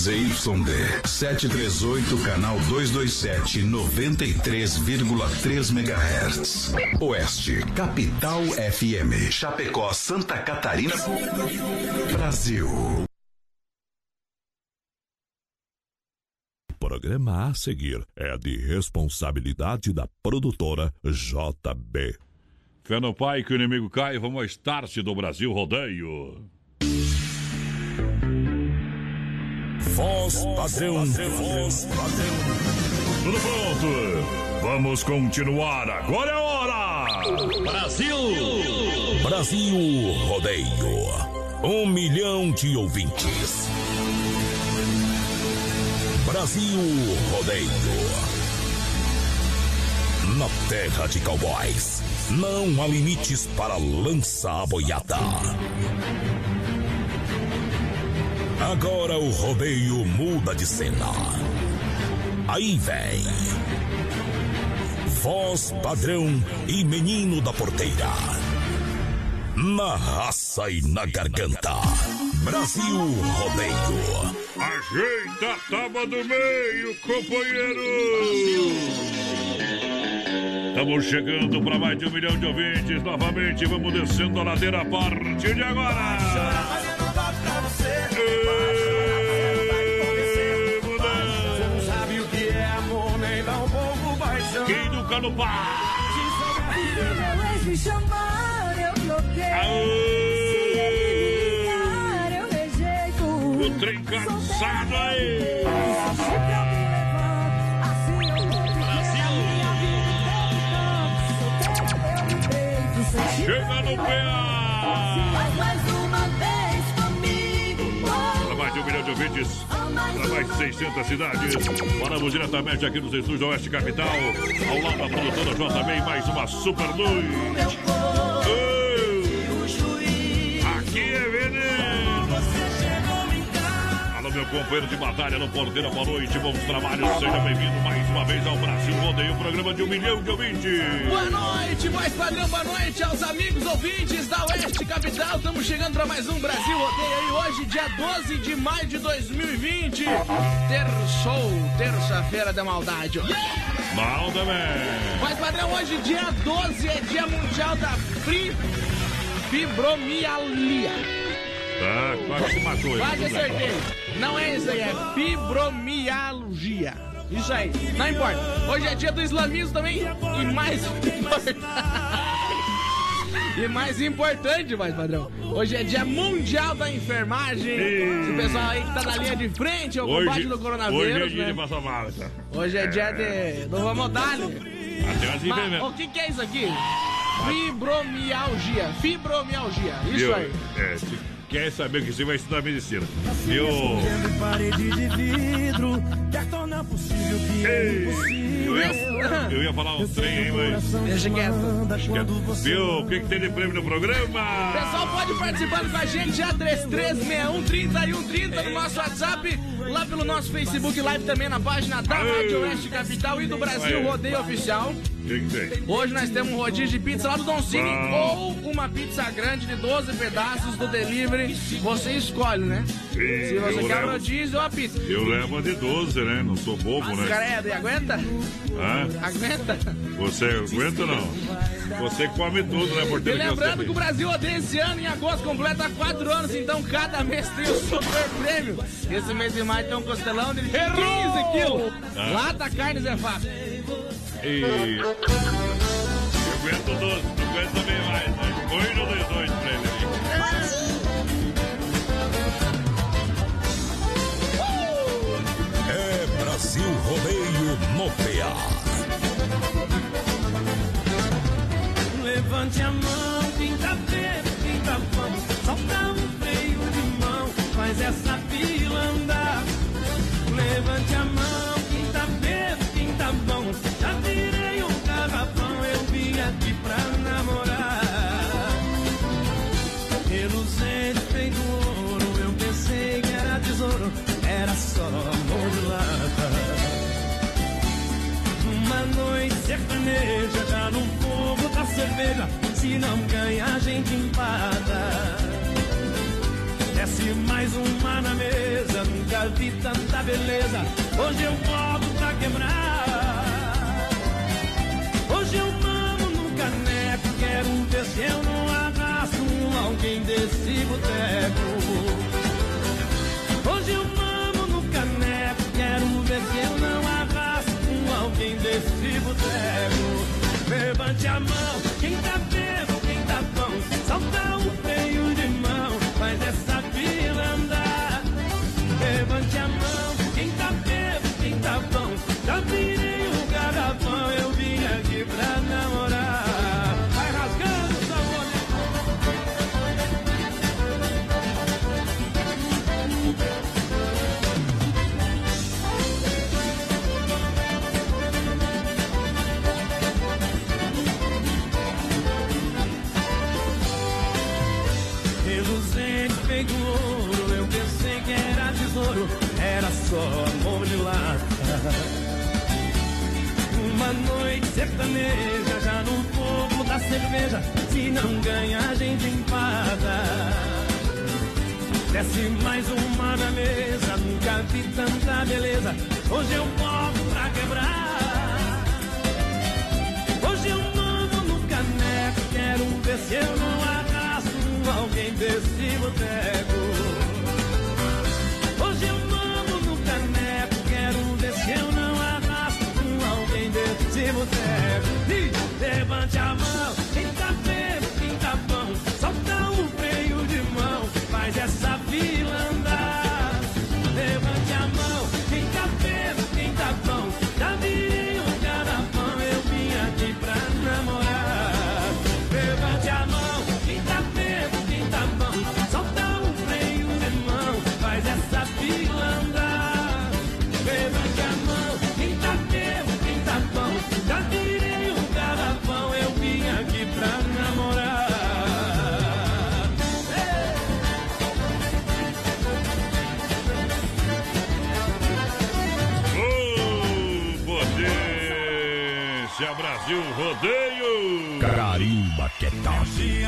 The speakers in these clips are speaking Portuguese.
ZYD 738, canal 227, 93,3 MHz. Oeste, Capital FM. Chapecó, Santa Catarina. Brasil. O programa a seguir é de responsabilidade da produtora JB. Fé no pai que o inimigo cai, vamos ao start do Brasil Rodeio. Voz padrão, voz. Tudo pronto? Vamos continuar, agora é hora! Brasil! Brasil Rodeio. Um milhão de ouvintes. Brasil Rodeio. Na terra de cowboys, não há limites para lança boiada. Agora o rodeio muda de cena. Aí vem. Voz padrão e menino da porteira. Na raça e na garganta. Brasil Rodeio. Ajeita a tábua do meio, companheiro! Estamos chegando para mais de um milhão de ouvintes. Novamente, vamos descendo a ladeira a partir de agora. Nunca no me chamar, eu bloqueio. Eu rejeito. O trem cansado aí. Se pra me ouvintes para mais de 600 cidades. Paramos diretamente aqui nos estúdios da Oeste Capital, ao lado da produtora JB, mais uma super noite. Meu companheiro de batalha no Porteira, boa noite, bons trabalhos. Seja bem-vindo mais uma vez ao Brasil Rodeio, programa de um milhão de ouvintes. Boa noite, voz padrão, boa noite aos amigos ouvintes da Oeste Capital. Estamos chegando para mais um Brasil Rodeio aí hoje, dia 12 de maio de 2020. Terçou, terça-feira da maldade. Mal também. Voz padrão, hoje, dia 12, é dia mundial da fri... fibromialgia. Tá, quase se matou. Quase acertei. Não é isso aí, é fibromialgia. Isso aí, não importa. Hoje é dia do islamismo também. E mais E mais importante, mais padrão, hoje é dia mundial da enfermagem. Esse pessoal aí que tá na linha de frente ao combate do Hoje é coronavírus, dia de né? passar mal, tá? Hoje é dia de... do Vamos dar, né? Até umas Mas, enfermeiras. o que que é isso aqui? Fibromialgia. Fibromialgia. Isso aí. É, quer saber que você vai estudar medicina. Parede de vidro, Ei, eu, ia, eu ia falar um trem aí, mas. Deixa quieto. Viu? O que, que tem de prêmio no programa? Pessoal, pode participando com a gente já 336130 e 130 no nosso WhatsApp, lá pelo nosso Facebook Live também na página da Rádio Oeste Capital e do Brasil. Rodeio Oficial. Hoje nós temos um rodízio de pizza lá do Don Cine ou uma pizza grande de 12 pedaços do delivery. Você escolhe, né? Sim, Se você quer levo- rodízio ou a pizza. Eu levo a de 12, né? Não sou bobo, né? Cara, é, aguenta? Hã? Aguenta? Você aguenta ou não? Você come tudo, né, E porteiro? lembrando que o Brasil odeia esse ano, em agosto, completa 4 anos, então cada mês tem o super prêmio. Esse mês de maio tem um costelão de 15 quilos. Ah. Lata carne Zé Fábio. E... Eu aguento 12, não aguento bem mais, né? Põe no 18 pra ele Brasil Rodeio no PA. Levante a mão, cerveja. Se não ganha, a gente empata. Desce mais uma na mesa, nunca vi tanta beleza. Hoje eu volto pra quebrar. Hoje eu mamo no caneco, quero ver se eu não arrasto alguém desse boteco. Sertaneja, já no fogo da cerveja. Se não ganha, a gente empata. Desce mais uma na mesa, nunca vi tanta beleza. Hoje eu volto pra quebrar. Hoje eu mamo no caneco, quero ver se eu não arrasto alguém desse boteco. Levante a mão, Brasil Rodeio! Carimba que tosse.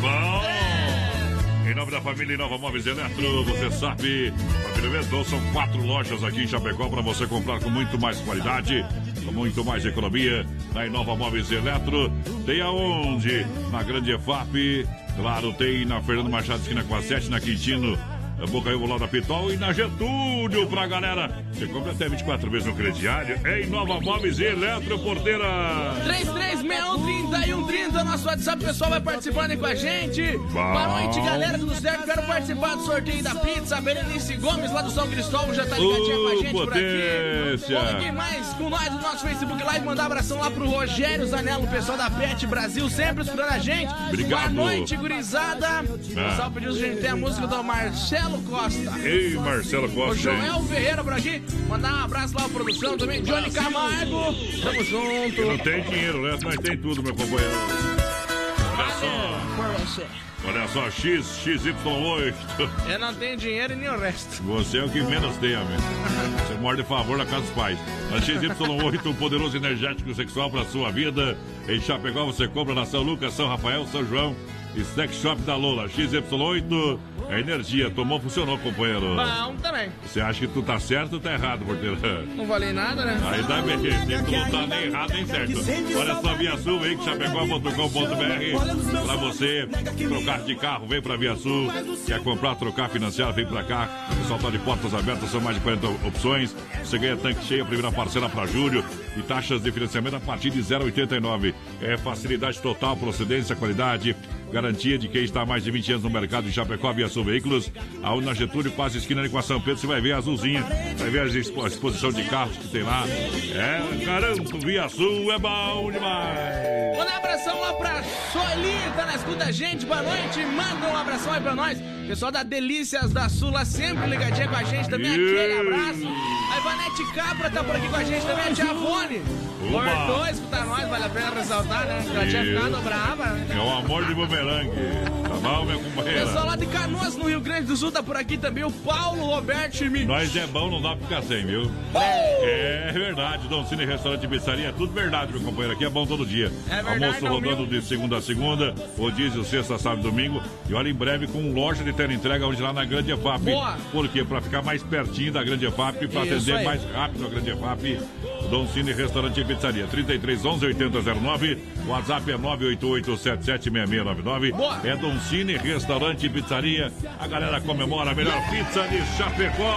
Bom! Em nome da família Inova Móveis Eletro, você sabe, família Eletro, são quatro lojas aqui em Chapecó para você comprar com muito mais qualidade, com muito mais economia. Na Inova Móveis Eletro, tem aonde? Na Grande EFAP, claro, tem na Fernando Machado, esquina com a 7, na Quintino, Bocaíba lá da Pitol e na Getúlio pra galera. Você compra até 24 vezes no crediário. É em Nova Móveis e Eletro Porteira. 33613130, nosso WhatsApp, o pessoal vai participando aí com a gente. Boa noite, galera, tudo certo? Quero participar do sorteio da pizza. A Berenice Gomes, lá do São Cristóvão, já tá ligadinha com a gente por aqui. potência. Quem mais com nós no nosso Facebook Live. Mandar abração lá pro Rogério Zanello, o pessoal da Pet Brasil, sempre escutando a gente. Obrigado. Boa noite, gurizada. O Ah. pessoal pediu se a gente tem a música do Marcelo Costa. Ei, Marcelo O Costa. hein? Joel Ferreira por aqui. Mandar um abraço lá à produção também. Johnny Camargo. Tamo junto. Não tem dinheiro, né? Mas tem tudo, meu companheiro. Olha só, olha só, X, XY8. Eu não tenho dinheiro e nem o resto. Você é o que menos tem, amigo. Você morde de favor na casa dos pais. A XY8, um poderoso energético sexual para sua vida. Em Chapecó você compra na São Lucas, São Rafael, São João. Snack Shop da Lola. XY8, é energia. Tomou, funcionou, companheiro. Bom também. Você acha que tu tá certo ou tá errado, porteiro? Não falei nada, né? Aí dá bem, tem que lutar nem errado nem certo. Olha só, Via Sul, vem que chapecó.com.br pra você trocar de carro, vem pra Via Sul. Quer comprar, trocar, financiar, vem pra cá. O pessoal tá de portas abertas, são mais de 40 opções. Você ganha tanque cheio, a primeira parcela pra julho e taxas de financiamento a partir de 0,89. É facilidade total, procedência, qualidade, garantia de quem está há mais de 20 anos no mercado de Chapecó, Via Sul Veículos. A na Getúlio, quase esquina ali com a São Pedro, você vai ver a azulzinha, vai ver a expo- a exposição de carros que tem lá. É, garanto, Via Sul é bom demais. Manda um abração lá pra Sueli, tá na escuta gente, boa noite. Manda um abração aí pra nós. Pessoal da Delícias da Sula, sempre ligadinha com a gente também. Aquele abraço. A Ivanete Capra tá por aqui com a gente também, a Tia Fone. Oba. Cortou, escuta nós, vale a pena ressaltar, né? Ela tinha ficado brava. né? É o amor de bumerangue. Tá bom, minha companheira? Pessoal lá de Canoas, no Rio Grande do Sul, tá por aqui também o Paulo Roberto Schmidt. Nós é bom, não dá pra ficar sem, viu? É verdade, Dom Cine Restaurante e Pizzaria, é tudo verdade, meu companheiro. Aqui é bom todo dia. É verdade, Almoço rodando de segunda a segunda, rodízio, sexta, sábado e domingo. E olha, em breve com loja de entrega hoje lá na Grande EFAP. Boa. Por quê? Pra ficar mais pertinho da Grande EFAP, pra Isso atender aí. mais rápido a Grande EFAP. Dom Cine Restaurante e Pizzaria. 33 11 8009. WhatsApp é 988 776699. Boa. É Dom Cine Restaurante e Pizzaria. A galera comemora a melhor pizza de Chapecó.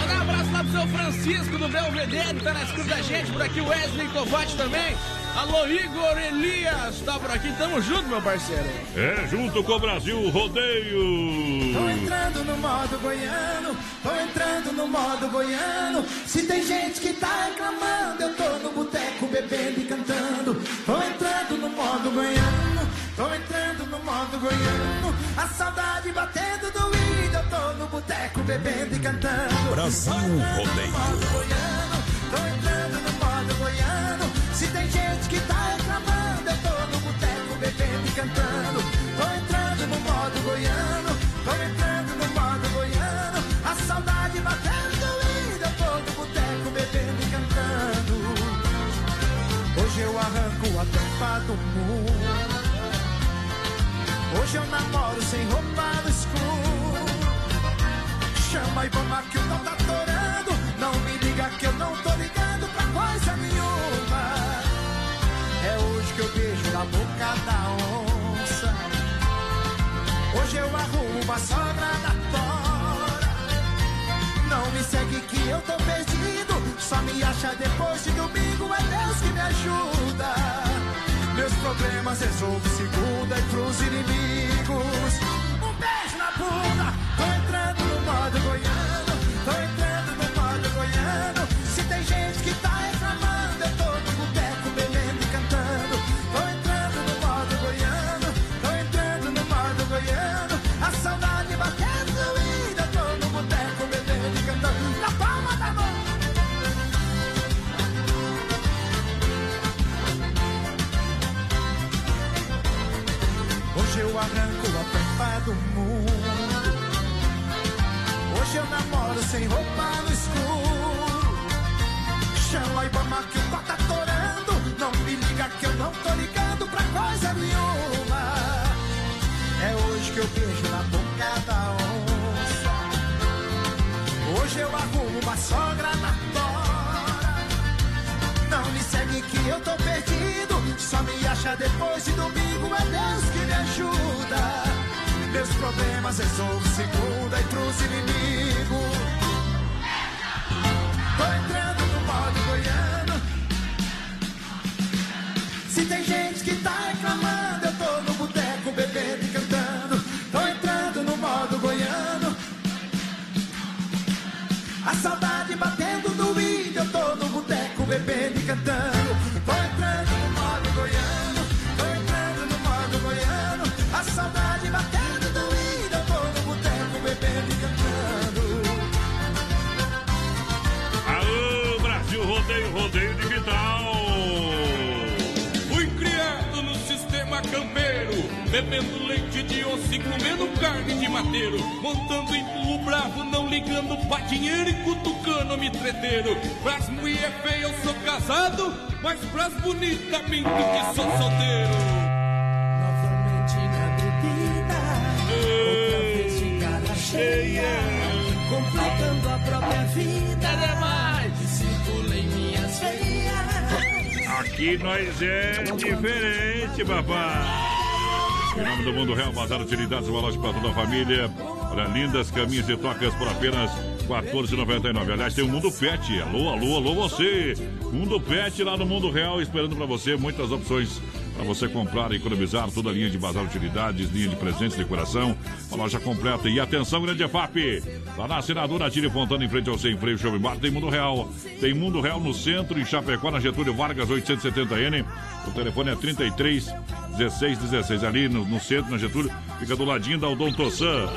Mandar um abraço lá pro seu Francisco do Belvedere, tá na escuta da gente, por aqui o Wesley Covate também. Alô, Igor Elias, tá por aqui, tamo junto, meu parceiro. É junto com o Brasil Rodeio. Tô entrando no modo goiano, tô entrando no modo goiano. Se tem gente que tá reclamando, eu tô no boteco bebendo e cantando. Tô entrando no modo goiano, tô entrando no modo goiano. A saudade batendo doída, eu tô no boteco bebendo e cantando. Brasil Rodeio. Do mundo. Hoje eu namoro sem roupa no escuro. Chama e vamos que o não tá torando. Não me liga que eu não tô ligando pra coisa nenhuma. É hoje que eu beijo na boca da onça. Hoje eu arrumo uma sogra da tora. Não me segue que eu tô perdido. Só me acha depois de domingo. É Deus que me ajuda. Meus problemas resolvo segunda e pros inimigos. Um beijo na bunda. Tô entrando no modo goiano. Sem roupa no escuro. Chama a Ibama que o pau tá torando. Não me liga que eu não tô ligando pra coisa nenhuma. É hoje que eu beijo na boca da onça. Hoje eu arrumo uma sogra na tora. Não me segue que eu tô perdido. Só me acha depois de domingo. É Deus que me ajuda. Meus problemas resolvo segunda e pros inimigos. Saudade batendo no índio, eu tô no boteco bebendo e cantando. Rodeio, Digital. Fui criado no sistema campeiro, bebendo leite de osso e comendo carne de mateiro, montando em burro bravo, não ligando pra dinheiro e cutucando me treteiro. Pras mulher feia eu sou casado, mas pras bonitas minto que sou solteiro. Cheia, complicando a própria vida. Aqui nós é diferente, papai. Em nome do Mundo Real, Bazar Utilidades, uma loja para toda a família. Olha, lindas caminhas e tocas por apenas R$ 14,99. Aliás, tem o Mundo Pet. Alô, alô, alô, você. Mundo Pet lá no Mundo Real, esperando para você muitas opções para você comprar e economizar toda a linha de bazar utilidades, linha de presentes, decoração, uma loja completa. E atenção, grande EFAP, lá na assinadora Tire Fontana, em frente ao Sem Freio Shopping Bar, tem Mundo Real. Tem Mundo Real no centro, em Chapecó, na Getúlio Vargas, 870N. O telefone é 33 16 16, ali no, no centro, na Getúlio, fica do ladinho da Odontosan.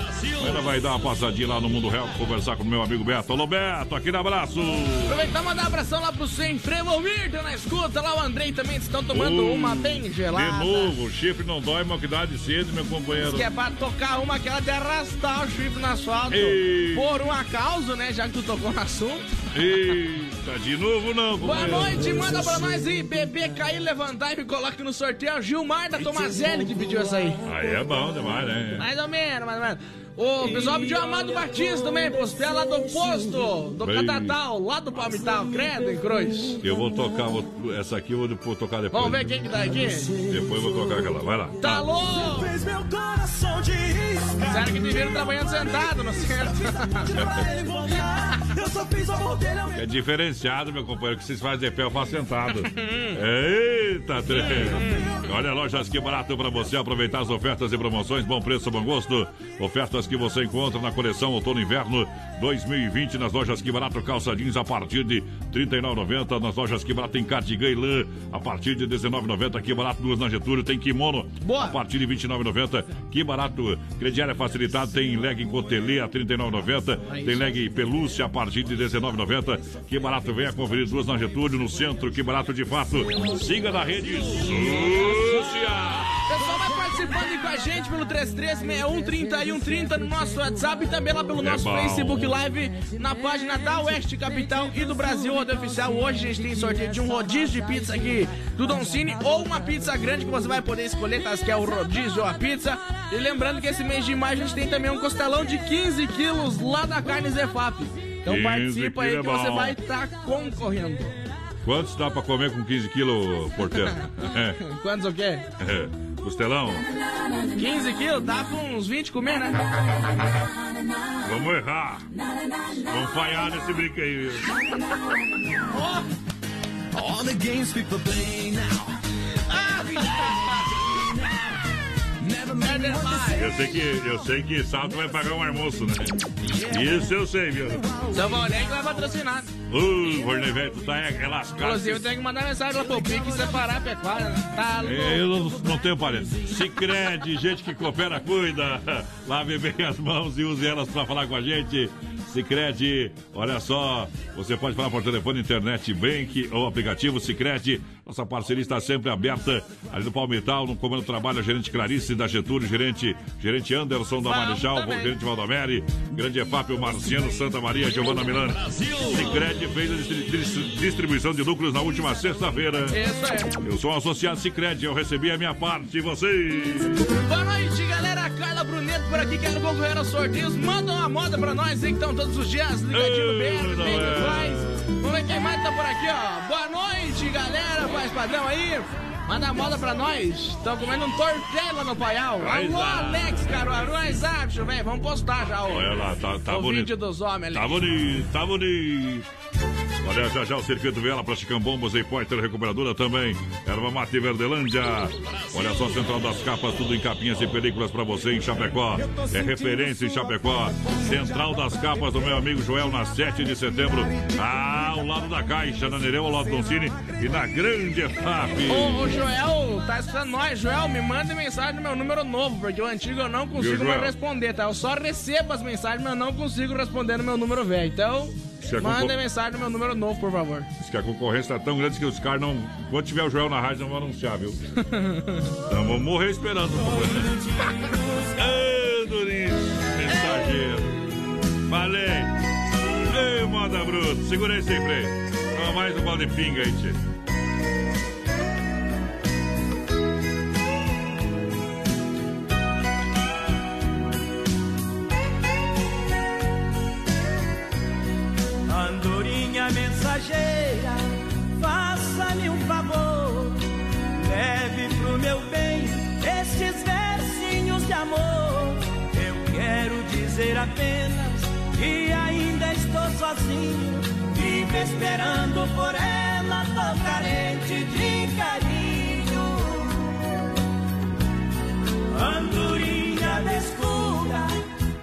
Ainda vai dar uma passadinha lá no Mundo Real, conversar com o meu amigo Beto. Alô, Beto, aquele abraço. Aproveitar mandar um abração lá pro Sem Freio tá na escuta. Lá o Andrei também estão tomando Oh, uma bem gelada. De novo, o chifre não dói, mas que dá de cedo, meu companheiro. Que é pra tocar uma aquela de arrastar o chifre no asfalto. Ei. Por uma causa, né? Já que tu tocou no assunto. Eita, de novo não, Boa noite, manda pra nós aí. Bebê cair, levantar e me coloque no sorteio. Gilmar da Tomazelli que pediu essa aí. Aí é bom demais, né? Mais ou menos, mais ou menos. O pessoal pediu Amado Batista também, pés lá do posto, do Ei. Catatal, lá do Palmital, credo em cruz. Eu vou tocar, vou- essa aqui eu vou tocar depois. Vamos ver quem que tá aqui. Depois eu vou tocar aquela. Vai lá. Tá louco! Sério que deveram trabalhando sentado, não certo? É diferenciado, meu companheiro, que vocês fazem de pé, eu faço sentado. Eita, trem! Olha, lojas que barato pra você aproveitar as ofertas e promoções, bom preço, bom gosto. Ofertas que você encontra na coleção Outono Inverno 2020 nas lojas que barato, calça jeans a partir de R$ 39,90. Nas lojas que barato tem cardigan e lã a partir de R$ 19,90. Que barato, duas na Getúlio, tem kimono Boa. a partir de R$ 29,90. Que barato, crediário facilitado, tem leg em cotelê a R$ 39,90. Tem leg pelúcia a partir de R$ 19,90. Que barato, venha conferir duas na Getúlio, no centro. Que barato de fato. Siga na rede Súcia. O pessoal vai participando aí com a gente pelo 336130 no nosso WhatsApp e também lá pelo É nosso. Facebook Live na página da Oeste Capital e do Brasil Rodeio Oficial. Hoje a gente tem sorteio de um rodízio de pizza aqui do Don Cine ou uma pizza grande que você vai poder escolher, tá? Se quer o rodízio ou a pizza. E lembrando que esse mês de maio a gente tem também um costelão de 15 quilos lá da Carne Zefap. Então 15 participa aí que é você vai estar concorrendo. Quantos dá pra comer com 15 quilos, porteiro? Quantos o quê? é. Costelão? 15 quilos? Dá pra uns 20 comer, né? Vamos errar. Vamos falhar nesse brinco aí, viu? All the games people play now. Never Eu sei que, eu sei que sábado vai pagar um almoço, né? Isso eu sei, viu? Seu Valnei que vai patrocinar. Uh, tu tá é, é lascado. Inclusive, eu tenho que mandar mensagem lá pro Pique e separar a pecuária. né? Tá louco. É, Eu não, não tenho parente. Se crede, gente que coopera, cuida. Lave bem as mãos e use elas pra falar com a gente. Sicredi, olha só, você pode falar por telefone, internet, bank ou aplicativo Sicredi. Nossa parceria está sempre aberta ali no Palmital, no comando trabalho, a gerente Clarice da Getúlio, gerente, gerente Anderson da Marechal, gerente Valdomeri, grande EFAP, o Marciano, Santa Maria, Giovana Milano. Sicredi fez a distri- distri- distribuição de lucros na última sexta-feira. Eu sou um associado Sicredi, eu recebi a minha parte, e vocês? Boa noite, galera. Carla Bruneto por aqui, quero concorrer aos sorteios. Manda uma moda pra nós, hein, que estão todos os dias ligadinho no BR, bem é. faz. Vamos ver quem mais tá por aqui, ó. Boa noite, galera. Faz padrão aí. Manda a moda pra nós. Estão comendo um tortelho lá no Paial. Alô. Alex Caruaru. Nós acho, velho. Vamos postar já o, Olha lá, tá, tá o bonito. vídeo dos homens Tá ali. bonito, tá bonito. Olha, já já o Circuito Vela para Bombas e Poiter Recuperadora também. Erva Mate Verdelândia. Olha só, Central das Capas, tudo em capinhas e películas para você em Chapecó. É referência em Chapecó. Central das Capas do meu amigo Joel, na 7 de setembro. Ah, ao lado da Caixa, na Nereu, ao lado do Cine e na Grande EFAP. Ô, ô, Joel, tá escutando nós? Joel, me manda mensagem no meu número novo, porque o antigo eu não consigo Viu, mais responder, tá? Eu só recebo as mensagens, mas eu não consigo responder no meu número velho. Então, manda concor- mensagem no meu número novo, por favor. Diz que a concorrência tá tão grande que os caras não. Quando tiver o Joel na rádio, não vão anunciar, viu? então vamos morrer esperando. Ô, Durinho, mensageiro. Falei. Ei, moda bruto, segura aí sempre. Toma mais um balde de pinga aí, tio. Esperando por ela, tô carente de carinho. Andorinha descubra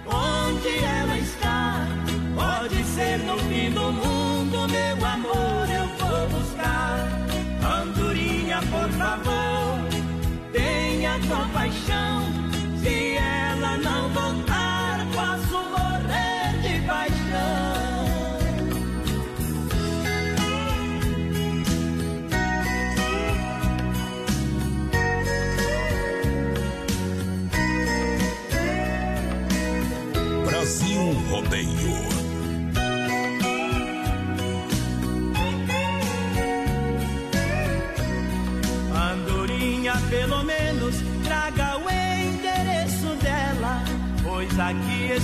onde ela está. Pode ser no fim do mundo, meu amor, eu vou buscar. Andorinha, por favor, tenha compaixão.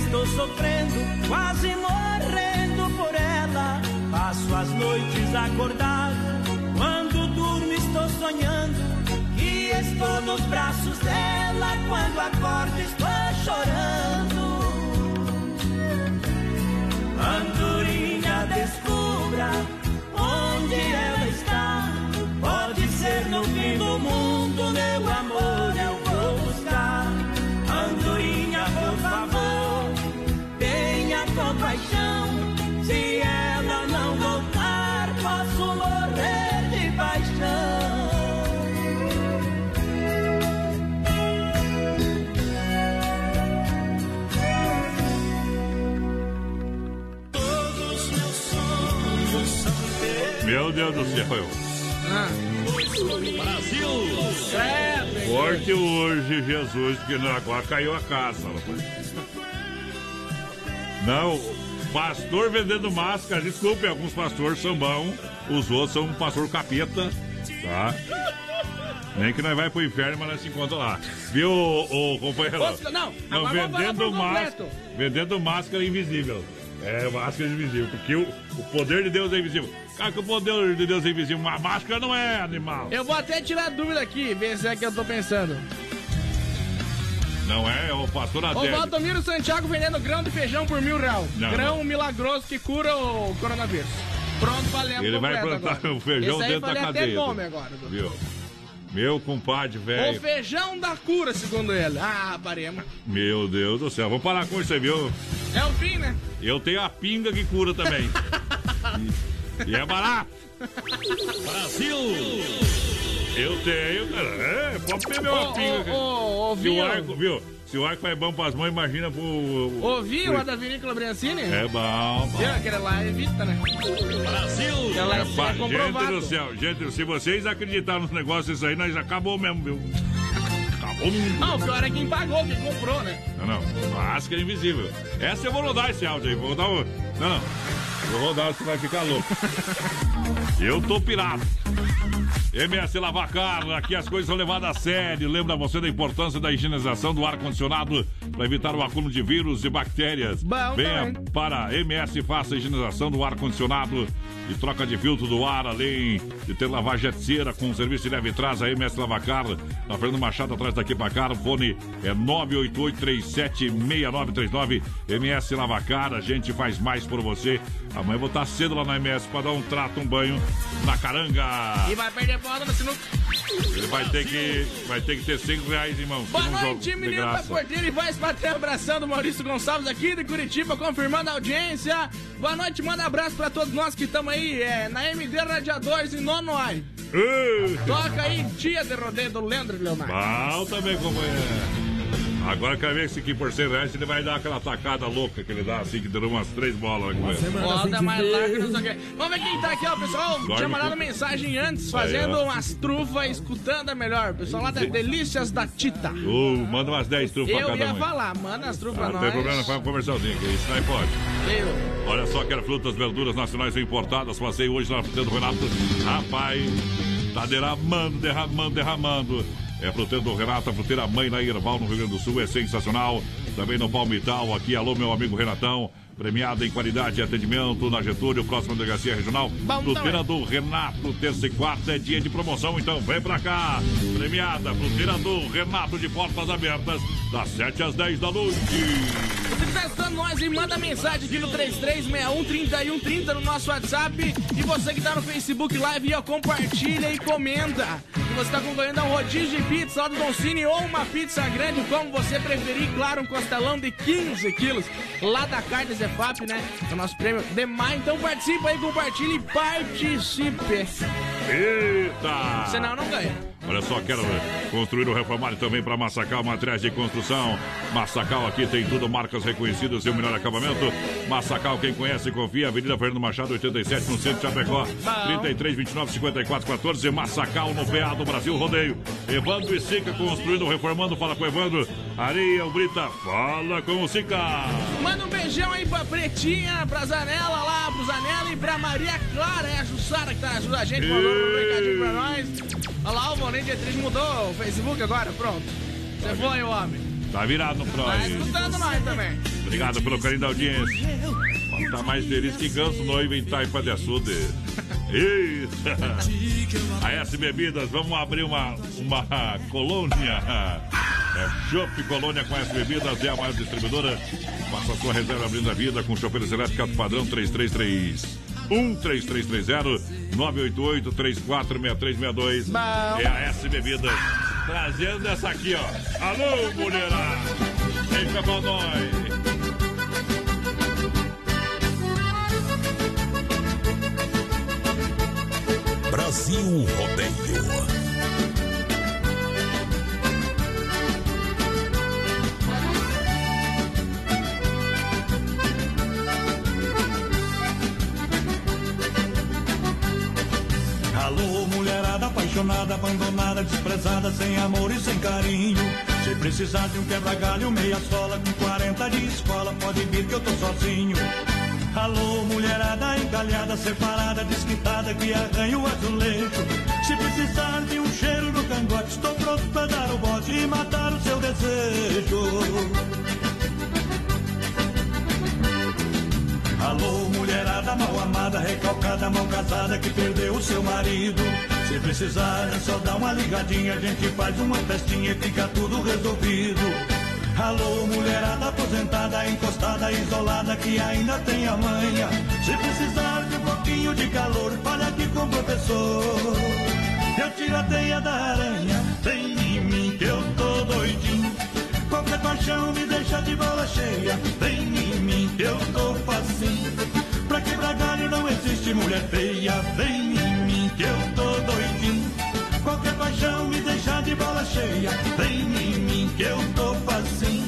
Estou sofrendo, quase morrendo por ela. Passo as noites acordado, quando durmo estou sonhando que estou nos braços dela. Quando acordo estou chorando. Andorinha, descubra Deus do céu. Ah, Brasil! credo. Forte hoje, Jesus, porque não, agora caiu a rapaz. Não, pastor vendendo máscara, desculpe, alguns pastores são bons, os outros são um pastor capeta, tá? Nem que nós vai pro inferno, mas nós se encontra lá. Viu, ô, companheiro? Não, Não, vendendo máscara, vendendo máscara invisível. É, máscara invisível, porque o, o poder de Deus é invisível. Cara, que o poder de Deus é invisível, uma máscara não é animal. Eu vou até tirar dúvida aqui, ver se é que eu tô pensando. Não é, é o pastor Adélio. Valdomiro Santiago vendendo grão de feijão por mil real. Não, grão não. milagroso que cura o coronavírus. Pronto, valendo. Ele vai plantar agora. o feijão dentro da falei até cadeia. nome agora. Viu? Meu compadre, O velho. feijão da cura, segundo ele. Ah, parema. Meu Deus do céu. Vamos parar com isso aí, viu? É o fim, né? Eu tenho a pinga que cura também. e, é barato. Brasil! Eu tenho, cara. É, pode beber uma Ô, pinga. ô, ô, Se o ouviu? arco, viu? Se o arco é bom pras mãos, imagina pro. Ouviu a da vinícola Briancini? É bom. Viu? Aquele lá evita, né? Brasil! Ela é, É, pá, é gente do céu, gente, se vocês acreditarem nos negócios aí, nós acabou mesmo, viu? Acabou mesmo. Não, o pior é quem pagou, quem comprou, né? Não, não. Máscara invisível. Essa eu vou rodar esse áudio aí. Vou rodar o. Não, não. Rodar, você vai ficar louco. Eu tô pirado. MS Lavacar, aqui as coisas são levadas a sério. Lembra você da importância da higienização do ar-condicionado para evitar o acúmulo de vírus e bactérias. Bom Venha também. para MS e faça a higienização do ar-condicionado e troca de filtro do ar, além de ter lavagem cera com serviço de leve traz a MS Lavacar. Na Fernando Machado, atrás daqui para cá. O fone é 988-376939. MS Lavacar, a gente faz mais por você. Amanhã eu vou estar cedo lá na MS para dar um trato, um banho na caranga. E vai perder sinuca. Ele vai ter que, vai ter que ter 5 reais, irmão. Boa Não joga noite, menino da porteira e voz bater abraçando Maurício Gonçalves aqui de Curitiba, confirmando a audiência. Boa noite, manda abraço pra todos nós que estamos aí é, na MD Radiadores em Nonoai. Ei! Toca aí, dia de rodeio do Leandro Leonardo. Bom também, companheiro. Agora eu quero ver se aqui por 100 reais ele vai dar aquela tacada louca que ele dá, assim, que deu umas três bolas. né, companheiro. Roda mais larga, não sei o quê. Vamos ver quem tá aqui, ó, pessoal. Dorme Tinha mandado com- mensagem antes, Aí, fazendo ó. umas trufas, escutando a melhor. Pessoal lá da Delícias da Tita. Ô, manda umas 10 trufas pra Eu cada ia falar, manda as trufas Ah, não tem problema, faz um comercialzinho, que isso não pode. Eu. Olha só, quero frutas, verduras nacionais importadas. Passei hoje na fruteira do Renato. Rapaz, tá derramando, derramando, derramando. É fruteira do Renato, a fruteira mãe na Irval, no Rio Grande do Sul. É sensacional. Também no Palmital, aqui. Alô, meu amigo Renatão. Premiado em qualidade e atendimento na Getúlio, próxima delegacia regional. Fruteira do Renato, terça e quarta é dia de promoção, então vem pra cá. Premiada, fruteira do Renato de portas abertas, das 7 às 10 da noite. Você que tá escutando nós e manda mensagem aqui no 33613130 no nosso WhatsApp. E você que tá no Facebook Live, ó, compartilha e comenta. E você tá acompanhando um rodízio de pizza lá do Don Cine ou uma pizza grande, como você preferir. Claro, um costelão de 15 quilos lá da Carne Zefap, né? É o nosso prêmio demais. Então participa aí, compartilha e participe. Eita! Senão não ganha. Olha só, quero construir ou reformar também para Massacal Materiais de Construção. Massacal aqui tem tudo, marcas reconhecidas e o melhor acabamento. Massacal, quem conhece, confia. Avenida Fernando Machado, 87, no centro de Chapecó. 33, 29, 54, 14. Massacal, no PA do Brasil Rodeio. Evandro e Sica construindo ou reformando. Fala com o Evandro. Areia, o Brita, fala com o Sica. Manda um beijão aí pra Pretinha, pra Zanela lá, pro Zanela e pra Maria Clara, é a Jussara que tá ajuda a gente, mandou um recadinho pra nós. Olha lá, o Valente Atriz mudou o Facebook agora, pronto. Você foi, o homem. Tá virado no Tá Croy. escutando nós também. Obrigado pelo carinho da audiência. Tá mais feliz que ganso noivo em Taipa de Açude. Isso. A S Bebidas, vamos abrir uma, uma colônia. É Chopp Colônia com S Bebidas, é a maior distribuidora. Faça sua reserva abrindo a vida com chopeiros elétricos alto padrão 333 13330 988 346362. Bom. É a S Bebidas. Trazendo essa aqui, ó. Alô, mulherada! Vem com nós. Brasil Rodeio. Abandonada, desprezada, sem amor e sem carinho. Se precisar de um quebra-galho, meia sola, com 40 de escola, pode vir que eu tô sozinho. Alô, mulherada encalhada, separada, desquitada, que arranha o azulejo. Se precisar de um cheiro no cangote, estou pronto pra dar o bote e matar o seu desejo. Alô, mulherada mal amada, recalcada, mal casada, que perdeu o seu marido. Se precisar, é só dar uma ligadinha, a gente faz uma festinha e fica tudo resolvido. Alô, mulherada aposentada, encostada, isolada, que ainda tem a manha. Se precisar de um pouquinho de calor, fale aqui com o professor. Eu tiro a teia da aranha, vem em mim que eu tô doidinho. Qualquer paixão me deixa de bola cheia, vem em mim que eu tô facinho. Pra quebrar galho não existe mulher feia, vem em mim que eu tô paixão me deixa de bola cheia, vem em mim que eu tô facinho.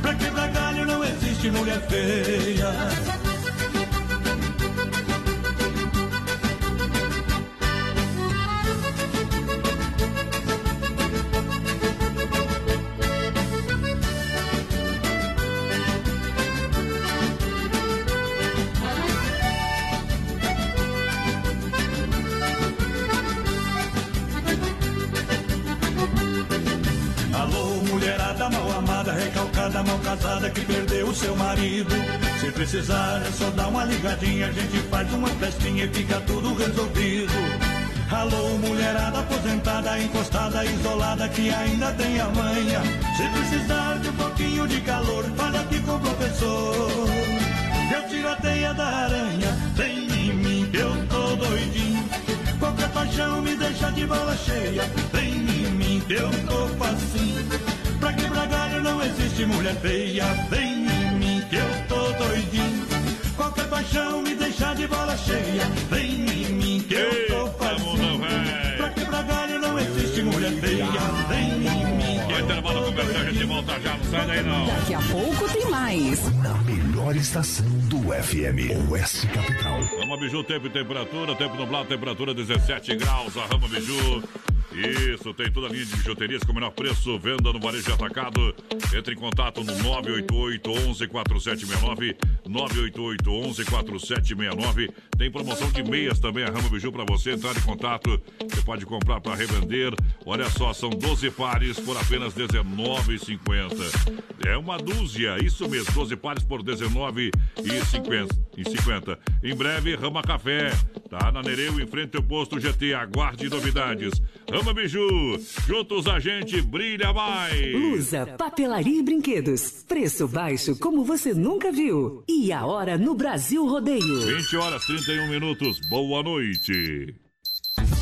Pra quebrar galho não existe mulher feia. Mal casada, que perdeu o seu marido. Se precisar, é só dar uma ligadinha, a gente faz uma festinha e fica tudo resolvido. Alô, mulherada aposentada, encostada, isolada, que ainda tem a manha. Se precisar de um pouquinho de calor, fale aqui com o professor. Eu tiro a teia da aranha, vem em mim que eu tô doidinho. Qualquer paixão me deixa de bola cheia, vem em mim que eu tô facinho. Não existe mulher feia, vem em mim que eu tô doidinho. Qualquer paixão me deixa de bola cheia, vem em mim que eu tô velho. Pra quebrar galho não existe mulher feia, vem em mim que eu intervalo tô comercial, a gente doidinho. volta já, não sai daí não. Daqui a pouco tem mais. Na melhor estação do FM, Oeste Capital. Rama Biju, tempo e temperatura, tempo nublado, temperatura 17 graus, a Rama Biju. Isso, tem toda a linha de bijuterias com o menor preço, venda no varejo atacado. Entre em contato no 988 11 4769, 988 11 4769. Tem promoção de meias também, a Rama Biju, para você entrar em contato. Você pode comprar para revender. Olha só, são 12 pares por apenas R$19,50. É uma dúzia, isso mesmo, 12 pares por R$19,50. Em 50. Em breve, Rama Café. Tá na Nereu, em frente ao posto GT. Aguarde novidades. Rama Biju, juntos a gente brilha mais. Lusa, papelaria e brinquedos. Preço baixo como você nunca viu. E a hora no Brasil Rodeio. 20 horas 31 minutos. Boa noite.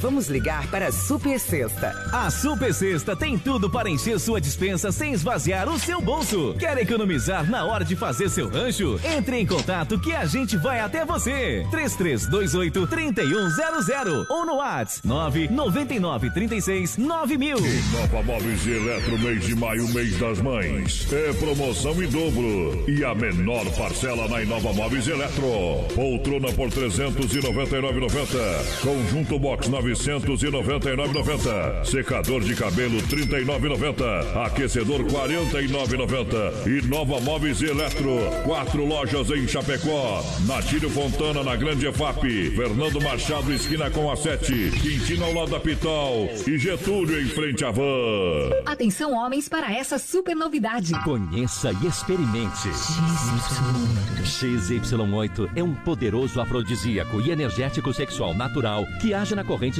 Vamos ligar para a Super Sexta. A Super Sexta tem tudo para encher sua dispensa sem esvaziar o seu bolso. Quer economizar na hora de fazer seu rancho? Entre em contato que a gente vai até você. 3328 3100 ou no WhatsApp 999 36 9000. Nova Móveis e Eletro, mês de maio, mês das mães. É promoção em dobro. E a menor parcela na Inova Móveis e Eletro. Poltrona por 399,90. Conjunto box 999,90. Secador de cabelo 39,90. Aquecedor 49,90. E Nova Móveis e Eletro. Quatro lojas em Chapecó. Natílio Fontana na Grande EFAP. Fernando Machado, esquina com a 7. Quintino ao lado da Pitol. E Getúlio em frente à van. Atenção, homens, para essa super novidade. Conheça e experimente. XY8 é um poderoso afrodisíaco e energético sexual natural que age na corrente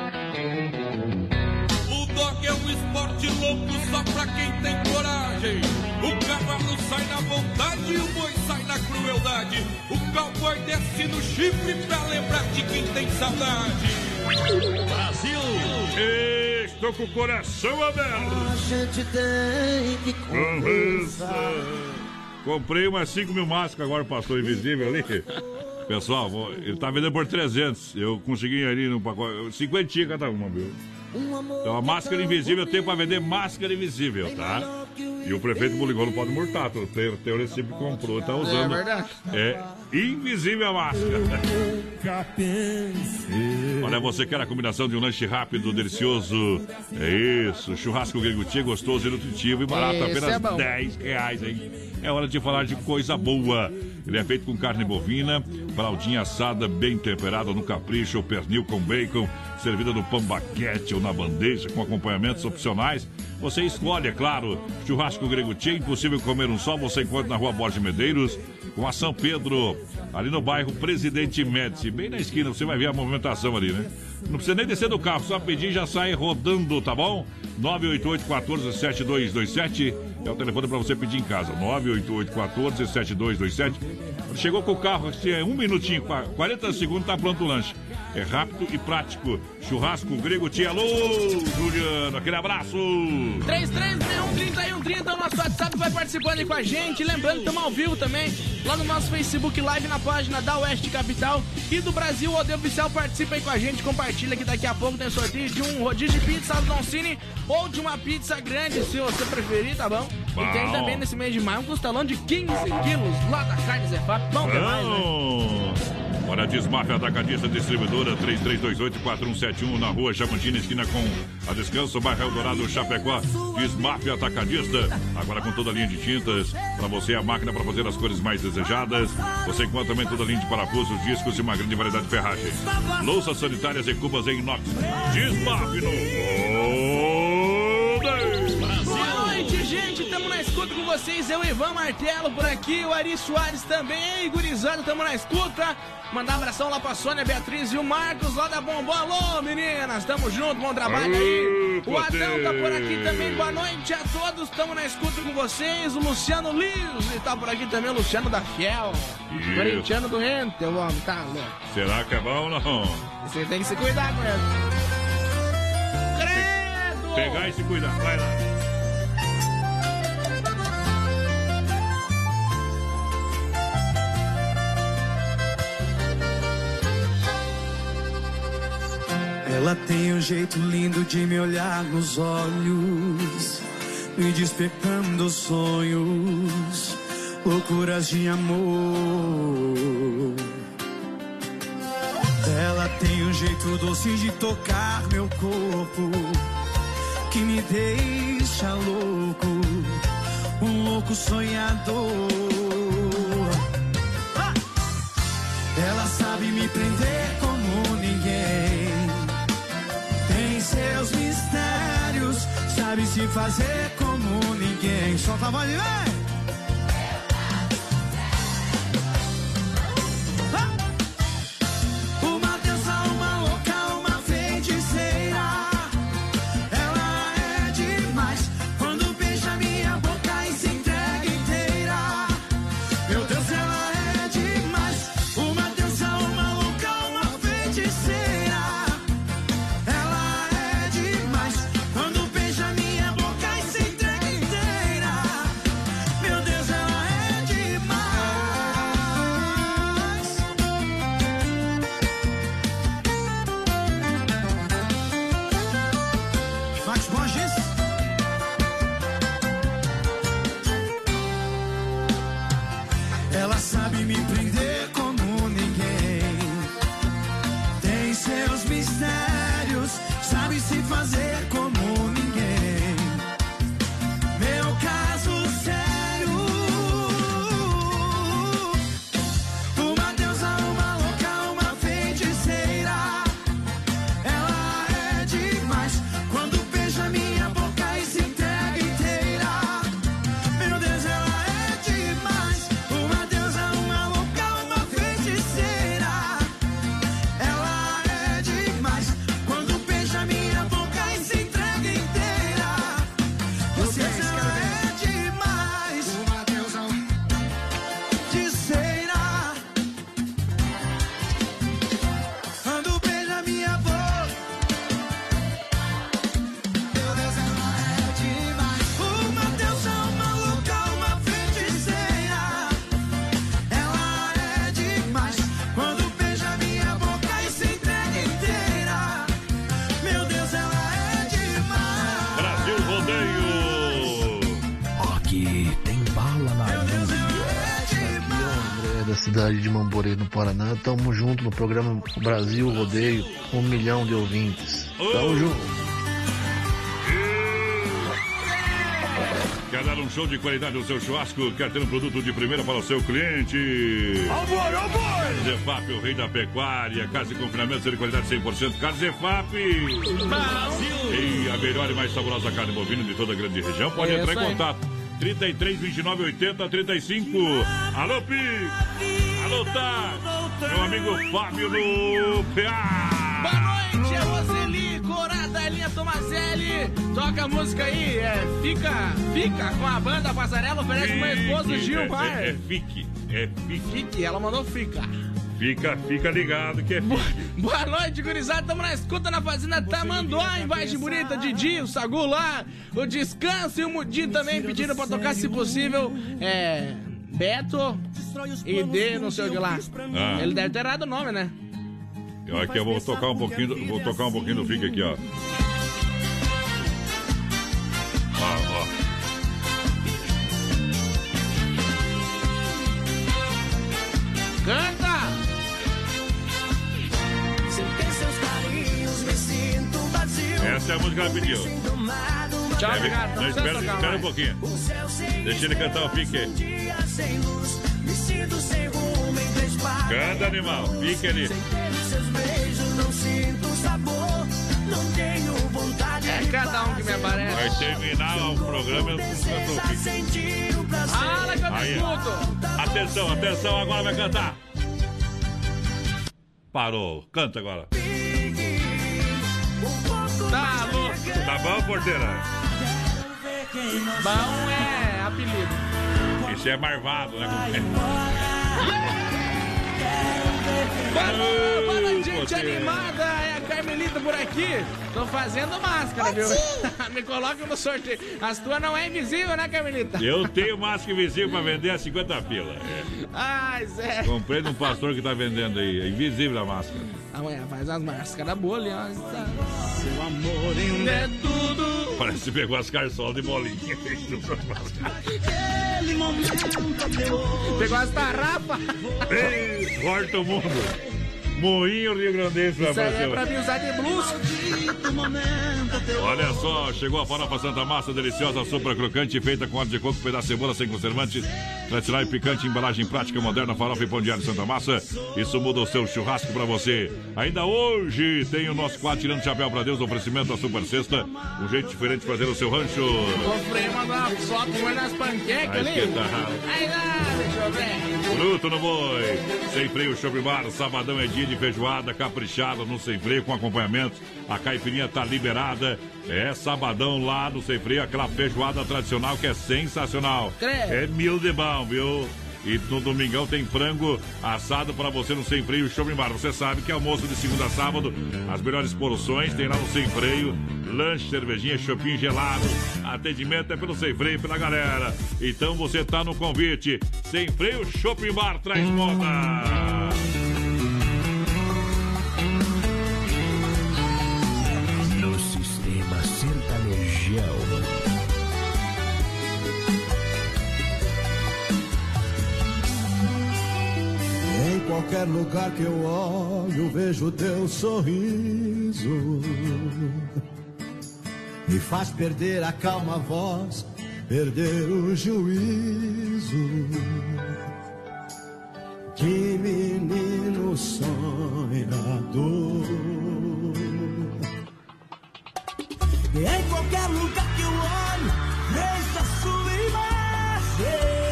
Desce no chifre pra lembrar de quem tem saudade. Brasil! Estou com o coração aberto. A gente tem que Conversa. Comprei umas 5 mil máscaras agora, pastor invisível ali. Pessoal, vou- ele tá vendendo por 300. Eu consegui ali no pacote. 50 cada uma, viu? Então a máscara invisível eu tenho pra vender máscara invisível, tá? E o prefeito me ligou, não pode multar. Tem o recibo que comprou, tá usando. É verdade. É invisível a máscara. Olha, você quer a combinação de um lanche rápido, delicioso? É isso, churrasco grego tia, gostoso e nutritivo e barato, Esse apenas é bom. 10 reais, hein? É hora de falar de coisa boa. Ele é feito com carne bovina, fraldinha assada, bem temperada no capricho, ou pernil com bacon, servida no pão baguete ou na bandeja, com acompanhamentos opcionais. Você escolhe, é claro. Churrasco grego impossível comer um só, você encontra na rua Borges Medeiros, com a São Pedro, ali no bairro Presidente Médici, bem na esquina, você vai ver a movimentação ali, né? Não precisa nem descer do carro, só pedir e já sai rodando, tá bom? 988 14 7227 é o telefone para você pedir em casa. 988 14 7227 Chegou com o carro, assim, é um minutinho, qua- 40 segundos, tá pronto o lanche. É rápido e prático. Churrasco grego tia. Alô, Juliano, aquele abraço. 3361 é o nosso WhatsApp vai participando aí com a gente. Lembrando que estamos ao vivo também lá no nosso Facebook Live na página da Oeste Capital e do Brasil Rodeio Oficial. Participa aí com a gente, compartilha que daqui a pouco tem sorteio de um rodízio de pizza do Don Cine ou de uma pizza grande, se você preferir, tá bom? E tem Bom. também nesse mês de maio um costelão de 15 quilos lá da Carne Zé Fábio. Bom demais, né? Bom. Olha, Desmafia Atacadista Distribuidora 3328-4171 na rua Chamantina, esquina com a Descanso, bairro Eldorado, Chapecó. Desmafia Atacadista, agora com toda a linha de tintas. Para você, a máquina para fazer as cores mais desejadas. Você encontra também toda a linha de parafusos, discos e uma grande variedade de ferragens. Louças sanitárias e cubas em inox. Desmafia no escuta com vocês. Eu, Ivan Martelo, por aqui. O Ari Soares também. Ei, gurizada, tamo na escuta. Mandar um abração lá pra Sônia Beatriz e o Marcos lá da Bombom. Alô, meninas. Tamo junto, bom trabalho aí. O Adão tá por aqui também. Boa noite a todos. Tamo na escuta com vocês. O Luciano Liso tá por aqui também. O Luciano da Fiel. Isso. Corintiano doente, o homem, tá louco. Será que é bom ou não? Você tem que se cuidar com ele. Credo! Pegar e se cuidar. Vai lá. Ela tem um jeito lindo de me olhar nos olhos, me despertando sonhos, loucuras de amor. Ela tem um jeito doce de tocar meu corpo, que me deixa louco, um louco sonhador. Ah! Ela sabe me prender se fazer como ninguém. Solta a voz, vem! Paraná. Tamo junto no programa Brasil Rodeio, um milhão de ouvintes. Tamo junto. Quer dar um show de qualidade no seu churrasco? Quer ter um produto de primeira para o seu cliente? Amor, amor! Zefap, o rei da pecuária. Casa de confinamento, de qualidade 100%. Carne Zefap. Brasil! E a melhor e mais saborosa carne bovina de toda a grande região. Pode É entrar em contato. 33, 29, 80, 35. Alô, Pi! Alô, Tá! Meu amigo Fábio no PA! Boa noite, é Roseli, Corada, Elinha Tomazelli. Toca a música aí, é Fica, Fica com a banda Passarela, oferece pro meu esposo Fique, Gilmar. É, é, fique, é fique. Fique, ela mandou Fica. Fica, fica ligado que é fique. Boa noite, gurizada. Tamo na escuta na Fazenda Tamanduá, em Vargem Bonita, Didi, o Sagu lá, o Descanso e o Mudinho também pedindo pra tocar, se possível, é... Beto e D, não sei o que lá. Ah. Ele deve ter errado o nome, né? Aqui eu vou tocar um pouquinho, do- vou tocar um pouquinho do Fique aqui, ó. Ó, ó. Canta! Sem ter seus carinhos, me sinto vazio. Essa é a música que ela pediu. Tchau, Deve- obrigado. Não, espera, espera um pouquinho. Deixa ele cantar o partes. Canta, animal. Fique ali. É cada um que me aparece. Vai terminar o programa eu não canto o prazer. Fala que eu te escuto. Atenção, atenção, agora vai cantar. Parou. Canta agora. Tá louco. Tá bom, porteira? Bom é apelido. Isso é marvado, né? Boa, boa noite, gente animada. É a Carmelita por aqui. Tô fazendo máscara, viu? Me coloca no sorteio. As tuas não é invisível, né, Carmelita? Eu tenho máscara invisível pra vender a 50 pila. É. Ai, Zé. Comprei de um pastor que tá vendendo aí. É invisível a máscara. Amanhã faz umas máscaras boas ali, ó. Seu amor ainda é tudo. Parece que pegou as carçolas de bolinha. Pegou as tarrafas. Ei, Corta o mundo. Moinho Rio Grandense, Isso aí é pra mim usar de blusa. Olha só, chegou a farofa Santa Massa, deliciosa, super crocante, feita com óleo de coco, pedaço de cebola sem conservantes, tradicional e picante, embalagem prática, moderna, farofa e pão de alho Santa Massa. Isso muda o seu churrasco pra você. Ainda hoje tem o nosso quadro Tirando Chapéu pra Deus, oferecimento da Super Sexta, um jeito diferente de fazer o seu rancho. Mandou uma foto ele nas panquecas ali. Aí deixa eu ver. Fruto no boi, sem freio, shopping bar, sabadão é dia de feijoada, caprichada no sem freio com acompanhamento. A caipirinha tá liberada. É sabadão lá no sem freio, aquela feijoada tradicional que é sensacional. É mil de bom, viu? E no domingão tem frango assado para você no Sem Freio Shopping Bar. Você sabe que é almoço de segunda a sábado, as melhores porções tem lá no Sem Freio. Lanche, cervejinha, shopping gelado. Atendimento é pelo Sem Freio, pela galera. Então você tá no convite. Sem Freio Shopping Bar traz moda. Qualquer lugar que eu olho, vejo teu sorriso. Me faz perder a calma voz, perder o juízo. Que menino sonhador. E em qualquer lugar que eu olho, vejo a sua imagem.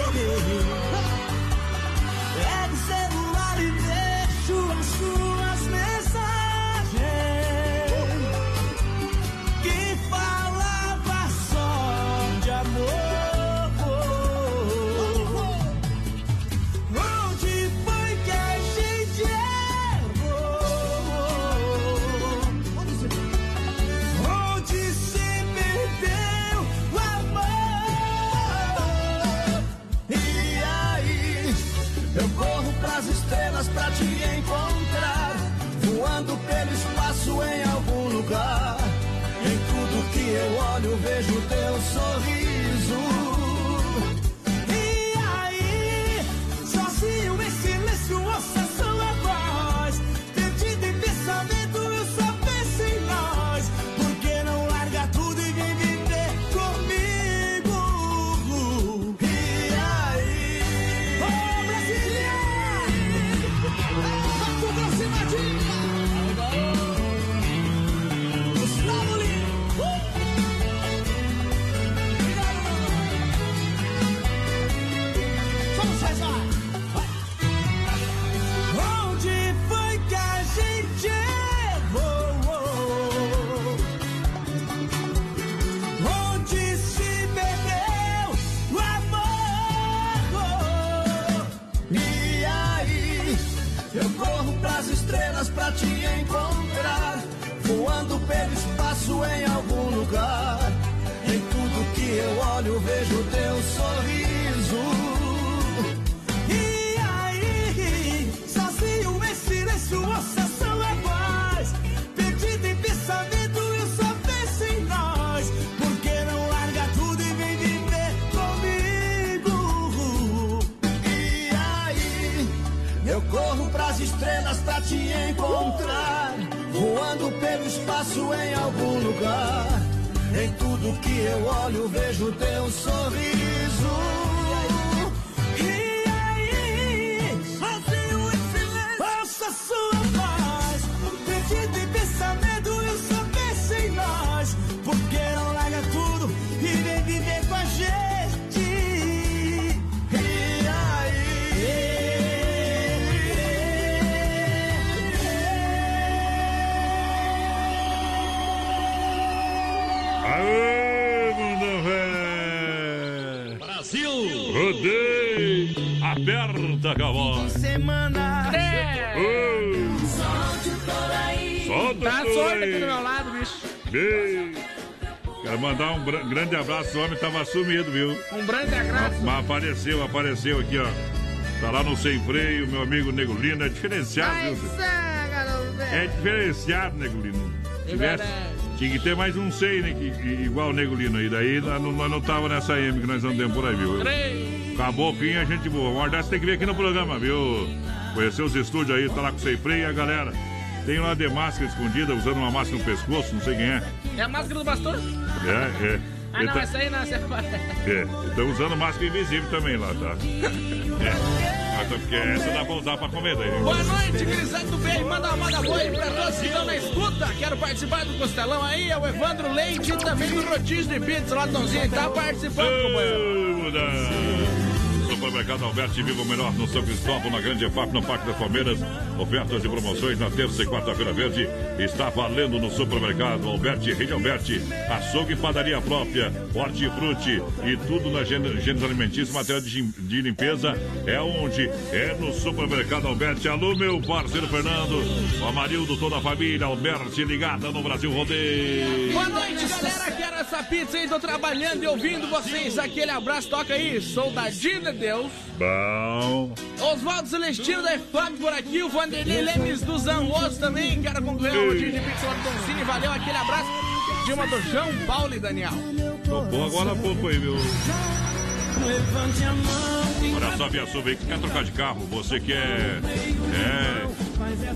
Pra te encontrar, voando pelo espaço em algum lugar. Em tudo que eu olho, vejo teu sorriso. Pelo espaço em algum lugar. Em tudo que eu olho, vejo teu sorriso. E aí, sozinho em silêncio, ouça sua voz. Perdido em pensamento, eu só penso em nós. Por que não larga tudo e vem viver comigo? E aí, eu corro pras estrelas pra te encontrar. Voando pelo espaço em algum lugar. Em tudo que eu olho, vejo teu sorriso. E aí, sozinho em silêncio, ouça sua voz. Perdido em pensamento, Aperta, cavalo! Semana. Ô, Solte por aí. Solta Tá sorte aqui do meu lado, bicho. Bem. Quero mandar um grande abraço, o homem tava sumido, viu? Um grande abraço. Mas apareceu, apareceu aqui, ó. Tá lá no Sem Freio, meu amigo Negolino. É diferenciado, Ai, viu? saga, meu É diferenciado, Negolino. É Tivesse-. Tinha que ter mais um 100, né? que- que- igual o Negolino aí. Daí nós não, nós não tava nessa M que nós andamos por aí, viu? Três. Caboclinho, a gente boa. Hora dessa tem que vir aqui no programa, viu? Conhecer os estúdios aí, tá lá com o Sem Freio e a galera. Tem lá de máscara escondida, usando uma máscara no pescoço, não sei quem é. É a máscara do pastor? É, é. Ah, não, Ele essa aí não, essa é... É, estão usando máscara invisível também lá, tá? É. Porque essa dá pra usar pra comer daí. Boa noite, Grisado do Bem. Manda uma moda boa aí pra todos que estão na escuta. Quero participar do Costelão aí. É o Evandro Leite e também do Rodízio de Pizza. lá Latãozinho tá participando, companheiro. Supermercado Alberti, viva o melhor no São Cristóvão, na Grande EFAP, no Parque das Palmeiras. Ofertas e promoções na terça e quarta-feira verde. Está valendo no supermercado Alberti, Rede Alberti. Açougue e padaria própria, hortifruti e tudo na gênero gêneros alimentícios, material de, de limpeza. É onde? É no supermercado Alberti. Alô, meu parceiro Fernando, o Amarildo, toda a família, Alberti ligada no Brasil Rodeio. Boa noite, galera. Quero essa pizza aí. Tô trabalhando e ouvindo vocês. Aquele abraço, toca aí. Soldadinho de Deus. Bom. Oswaldo Celestino da EFAP por aqui. O Vanderlei Lemes do Zanroso também. Quero concorrer ao rodízio de pizza do Toncini. Valeu, aquele abraço. Dilma do João, Paulo e Daniel. Tocou agora há pouco aí, meu. Levante a mão. Olha só, Via Sul, quer trocar de carro? Você quer é,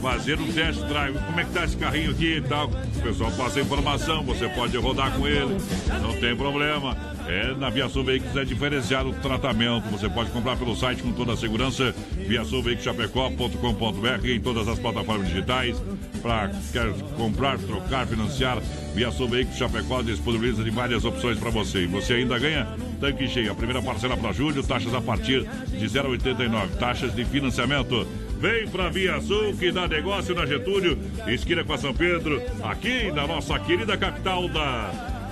fazer um test drive? Como é que tá esse carrinho aqui e tal? O pessoal passa informação, você pode rodar com ele, não tem problema. É, na Via Sul Veículos é diferenciado o tratamento. Você pode comprar pelo site com toda a segurança, viasulveiculoschapecó.com.br em todas as plataformas digitais. Para quer comprar, trocar, financiar, Via Sul Veículos Chapecó disponibiliza de várias opções para você. E você ainda ganha tanque cheio. A primeira parcela para julho, taxas a partir de 0,89. Taxas de financiamento. Vem pra Via Sul que dá negócio na Getúlio, esquina com a São Pedro, aqui na nossa querida capital da,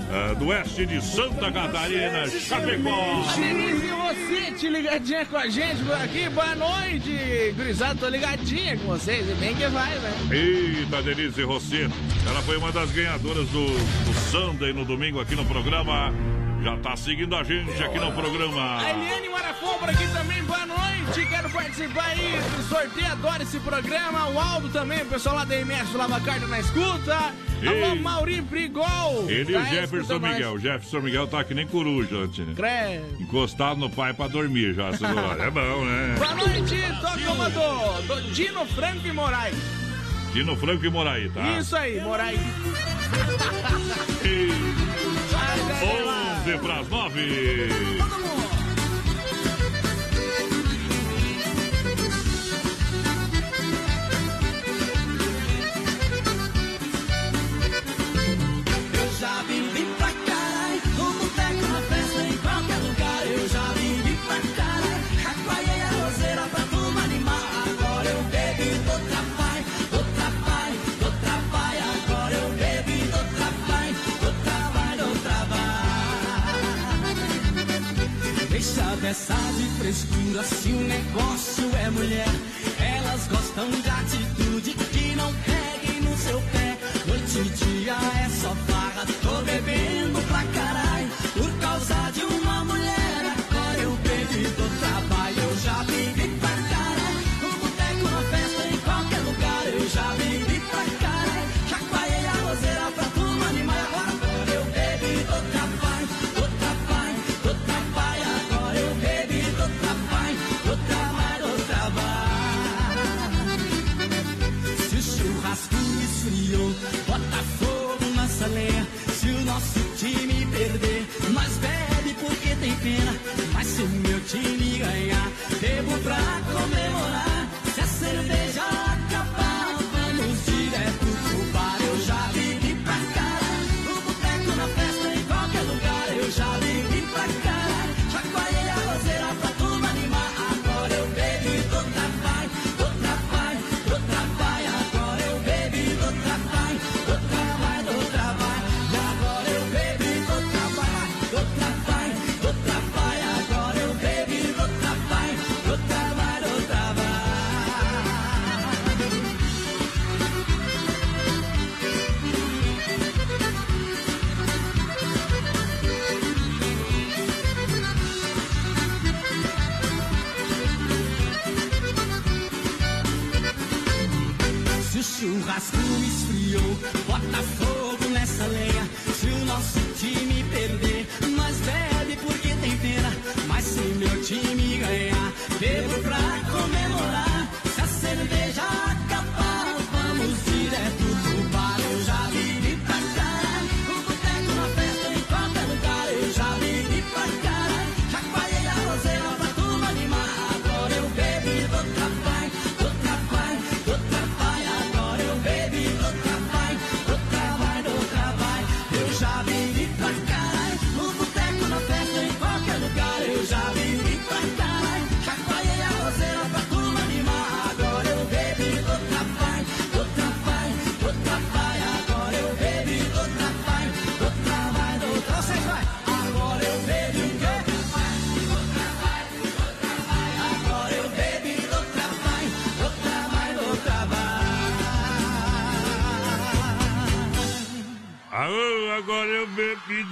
ah, do oeste de Santa Catarina, Chapecó. Denise e você, te ligadinha com a gente por aqui. Boa noite, gurizada. Tô ligadinha com vocês. E bem que vai, velho. Eita, Denise Rossi. Ela foi uma das ganhadoras do, do Sunday no domingo aqui no programa. Já tá seguindo a gente aqui no programa. A Eliane Marafon por aqui também, boa noite. Quero participar aí do sorteio, adoro esse programa. O Aldo também, o pessoal lá da MS Lava Carta na escuta. Alô, Ei. Mauri Brigol. Ele e Tá o Jefferson escutando nós. Miguel. O Jefferson Miguel tá que nem coruja, ontem, né? Encostado no pai pra dormir já. É bom, né? Boa noite, toca uma do, do Dino Franco e Moraes. Dino Franco e Moraí, tá? Isso aí, Moraes. 11 pras 9. Eu dessa de frescura, se o negócio é mulher. Elas gostam de atitude que não peguem no seu pé. Noite e dia é só tem pena. Mas se o meu time ganhar, bebo What the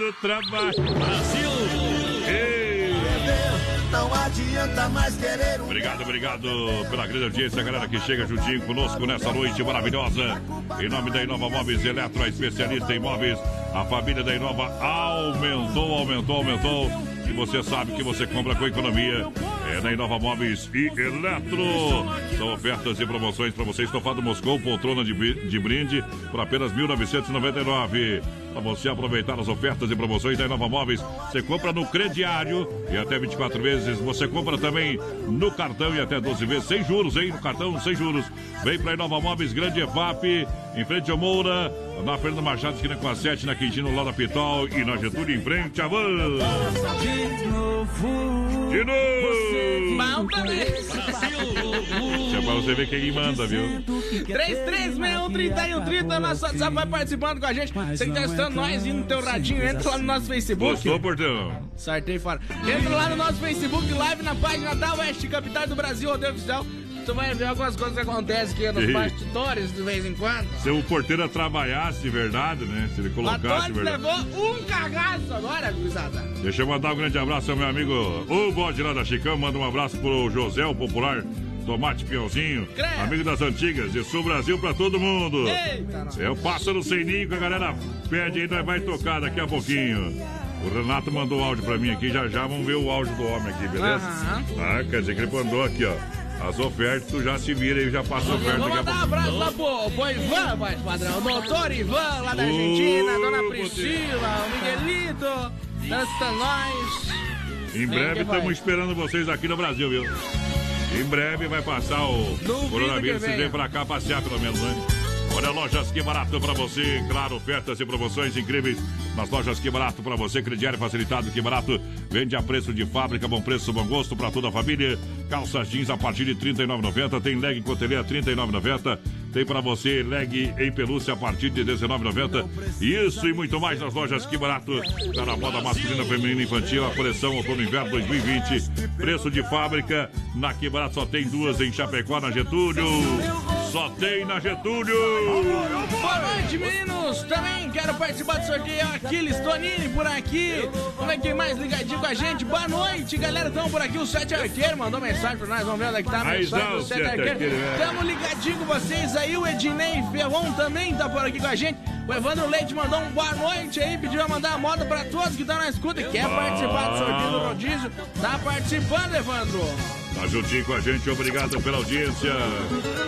do trabalho. Brasil! Ei! Não adianta mais querer um Obrigado, obrigado pela grande audiência, galera que chega juntinho conosco nessa noite maravilhosa. Em nome da Inova Móveis Eletro, a especialista em móveis, a família da Inova aumentou, aumentou, aumentou. E você sabe que você compra com economia. É na Inova Móveis e Eletro. São ofertas e promoções para você. Estofado Moscou, poltrona de, de brinde por apenas 1.999. Para você aproveitar as ofertas e promoções da Inova Móveis, você compra no crediário e até 24 vezes. Você compra também no cartão e até 12 vezes, sem juros, hein? No cartão, sem juros. Vem para Inova Móveis, Grande EFAP, em frente ao Moura, na Fernanda Machado, esquina com a 7, na Quintino, lá da Pitol e na Getúlio, em frente à Van. De novo. De novo! Bom também. Isso é pra você ver quem manda, viu? 3361-3130, nosso WhatsApp vai participando com a gente. Você que tá estando nós e no teu radinho, entra lá no nosso Facebook. Gostou, portão? Sorteio fora. Entra lá no nosso Facebook Live na página da Oeste Capital do Brasil Rodeio Oficial. Tu vai ver algumas coisas que acontecem aqui nos Sim. bastidores de vez em quando. Se o porteiro trabalhasse de verdade, né? Se ele colocasse de verdade. levou um cagaço agora, gurizada. Deixa eu mandar um grande abraço ao meu amigo o Bode lá da Chicão. Manda um abraço pro José, o popular Tomate Piãozinho, Credo. amigo das antigas. E sul Brasil pra todo mundo. Eita. É o pássaro sem ninho que a galera pede aí, nós vai tocar daqui a pouquinho. O Renato mandou áudio pra mim aqui, já já vamos ver o áudio do homem aqui, beleza? Aham. Ah, quer dizer que ele mandou aqui, ó. As ofertas, tu já se vira aí, já passa oferta vou a mandar um abraço lá pro, pro Ivan, voz padrão. Doutor Ivan, lá da Argentina, dona. Priscila, o Miguelito, dança nós. Em breve estamos esperando vocês aqui no Brasil, viu? Em breve vai passar o Duvido coronavírus, vocês vêm pra cá passear pelo menos, né? Olha, lojas que barato pra você, claro, ofertas e promoções incríveis nas lojas que barato pra você, crediário facilitado, que barato, vende a preço de fábrica, bom preço, bom gosto pra toda a família, calças jeans a partir de R$ 39,90, tem leg cotelê a R$ 39,90, tem pra você leg em pelúcia a partir de R$ 19,90, isso e muito mais nas lojas que barato, tá na moda masculina, feminina infantil, a coleção outono inverno 2020, preço de fábrica, na que barato só tem duas em Chapecó, na Getúlio, só tem na Getúlio. Boa noite, meninos! Também quero participar do sorteio. Aquiles Tonini por aqui. Vamos ver quem mais ligadinho com a gente. Boa noite, galera. Estamos por aqui. O Sete Arqueiro mandou mensagem pra nós. Vamos ver onde é que tá a mensagem do Sete Arqueiro. Né? Estamos ligadinho com vocês aí. O Ednei Ferron também tá por aqui com a gente. O Evandro Leite mandou um boa noite aí. Pediu a mandar a moda pra todos que estão na escuta e quer participar do sorteio do rodízio. Tá participando, Evandro. Tá juntinho com a gente, obrigado pela audiência.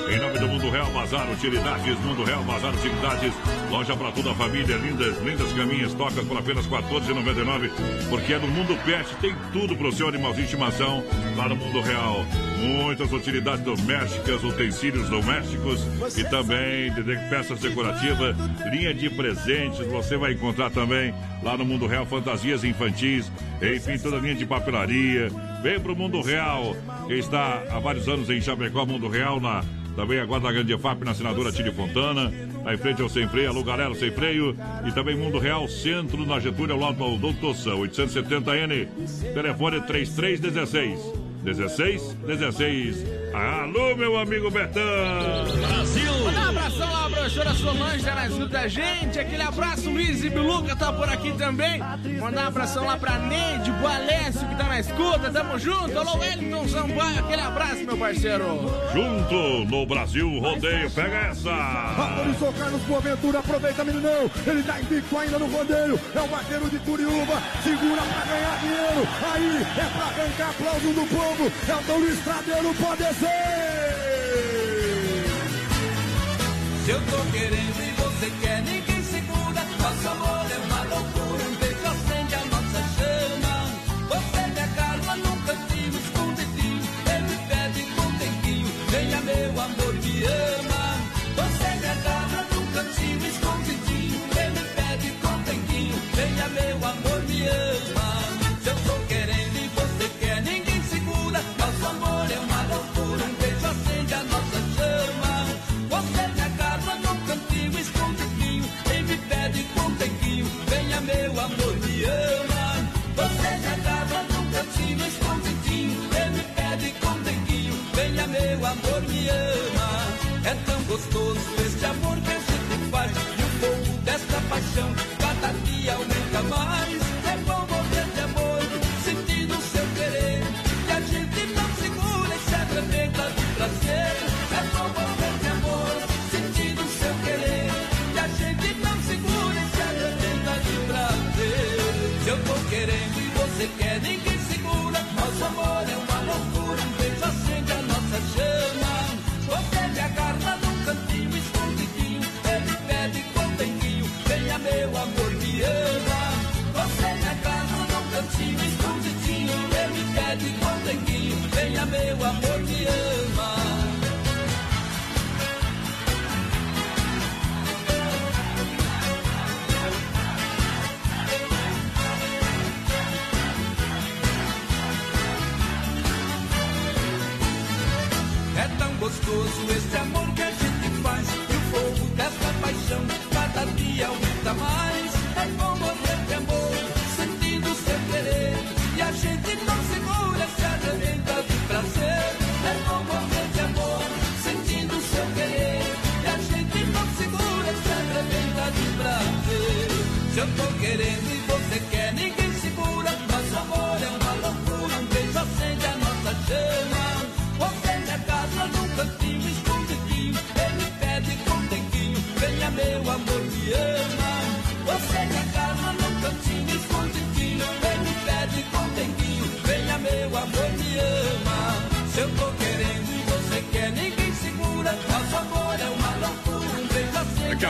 Em nome do Mundo Real Bazar Utilidades, Mundo Real Bazar Utilidades, loja para toda a família, lindas, lindas caminhas, toca por apenas R$ 14,99, porque é no Mundo Pet, tem tudo pro seu animalzinho de estimação, lá no Mundo Real. Muitas utilidades domésticas, utensílios domésticos e também peças decorativas, linha de presentes, você vai encontrar também lá no Mundo Real fantasias infantis, enfim, toda a linha de papelaria. Vem pro Mundo Real, está há vários anos em Chapecó, Mundo Real, na, também agora na Grande FAP, na senadora Tílio Fontana, lá em frente ao Sem Freio, alô galera, Sem Freio, e também Mundo Real, centro na Getúlio, ao lado do Doutor São, 870N, telefone 3316. 16, 16. Alô, meu amigo Betão! Brasil! Professora Solange tá na escuta da gente. Aquele abraço, Luiz e Biluca tá por aqui também. Mandar um abração lá pra Neide, o Alessio que tá na escuta. Tamo junto. Alô, Wellington Sampaio. Aquele abraço, meu parceiro. Junto no Brasil Rodeio, pega essa! Autorizou Carlos Boaventura, aproveita, meninão. Ele tá invicto ainda no rodeio. É o vaqueiro de Curiúba. Segura pra ganhar dinheiro. Aí é pra arrancar aplauso do povo. É o Dom Luiz Tradeiro, pode ser. Se eu tô querendo e você quer, ninguém É tão gostoso este amor que a gente faz. E o fogo desta paixão the mind.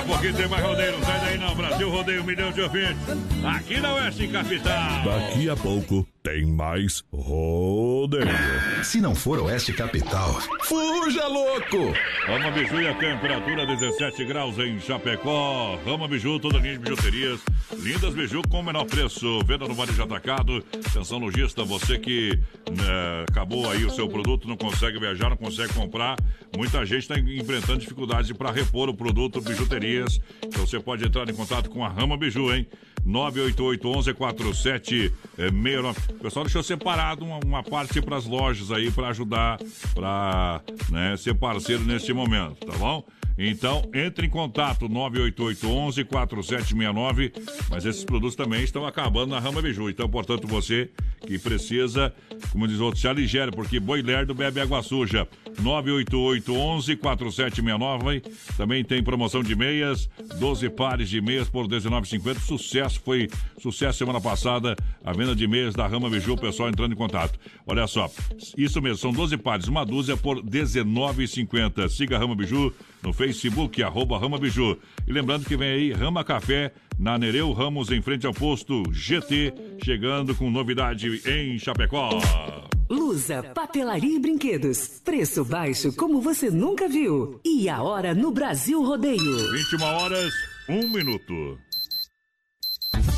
A pouquinho tem mais rodeio, sai daí não. Brasil rodeio, um milhão de ouvintes. Aqui na Oeste Capital. Daqui a pouco tem mais rodeio. Se não for Oeste Capital, fuja louco! Rama Biju e a temperatura 17 graus em Chapecó. Rama Biju, toda linha de bijuterias. Lindas Biju com o menor preço. Venda no varejo atacado. Atenção lojista, você que né, acabou aí o seu produto, não consegue viajar, não consegue comprar. Muita gente está enfrentando dificuldades para repor o produto bijuterias. Então você pode entrar em contato com a Rama Biju, hein? 988-11-4769. O pessoal deixou separado uma, uma parte para as lojas aí para ajudar, para né, ser parceiro neste momento, tá bom? Então, entre em contato 988-11-4769. Mas esses produtos também estão acabando na Rama Biju. Então, portanto, você que precisa, como diz outro, se aligere, porque boi lerdo bebe água suja. 988-11-4769. Também tem promoção de meias, 12 pares de meias por R$19,50. Sucesso, foi sucesso semana passada. A venda de meias da Rama Biju, o pessoal entrando em contato. Olha só, isso mesmo, são 12 pares, uma dúzia por R$19,50. Siga a Rama Biju no Facebook, arroba Rama Biju. E lembrando que vem aí Rama Café na Nereu Ramos, em frente ao posto GT, chegando com novidade em Chapecó. Lusa, papelaria e brinquedos. Preço baixo como você nunca viu. E a hora no Brasil Rodeio. 21 horas, 1 minuto.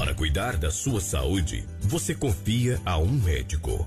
Para cuidar da sua saúde, você confia a um médico.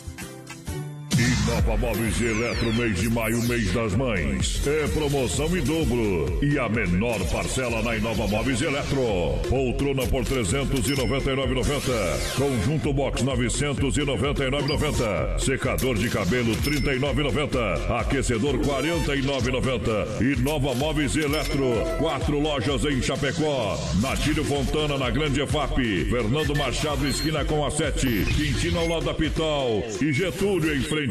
E Nova Móveis e Eletro, mês de maio, mês das mães. É promoção em dobro. E a menor parcela na Inova Móveis e Eletro. Poltrona por 399,90. Conjunto Box 999,90. Secador de cabelo 39,90. Aquecedor 49,90. E Nova Móveis e Eletro. Quatro lojas em Chapecó. Natílio Fontana na Grande EFAP. Fernando Machado, esquina com a 7. Quintino ao lado da Pitol. E Getúlio em frente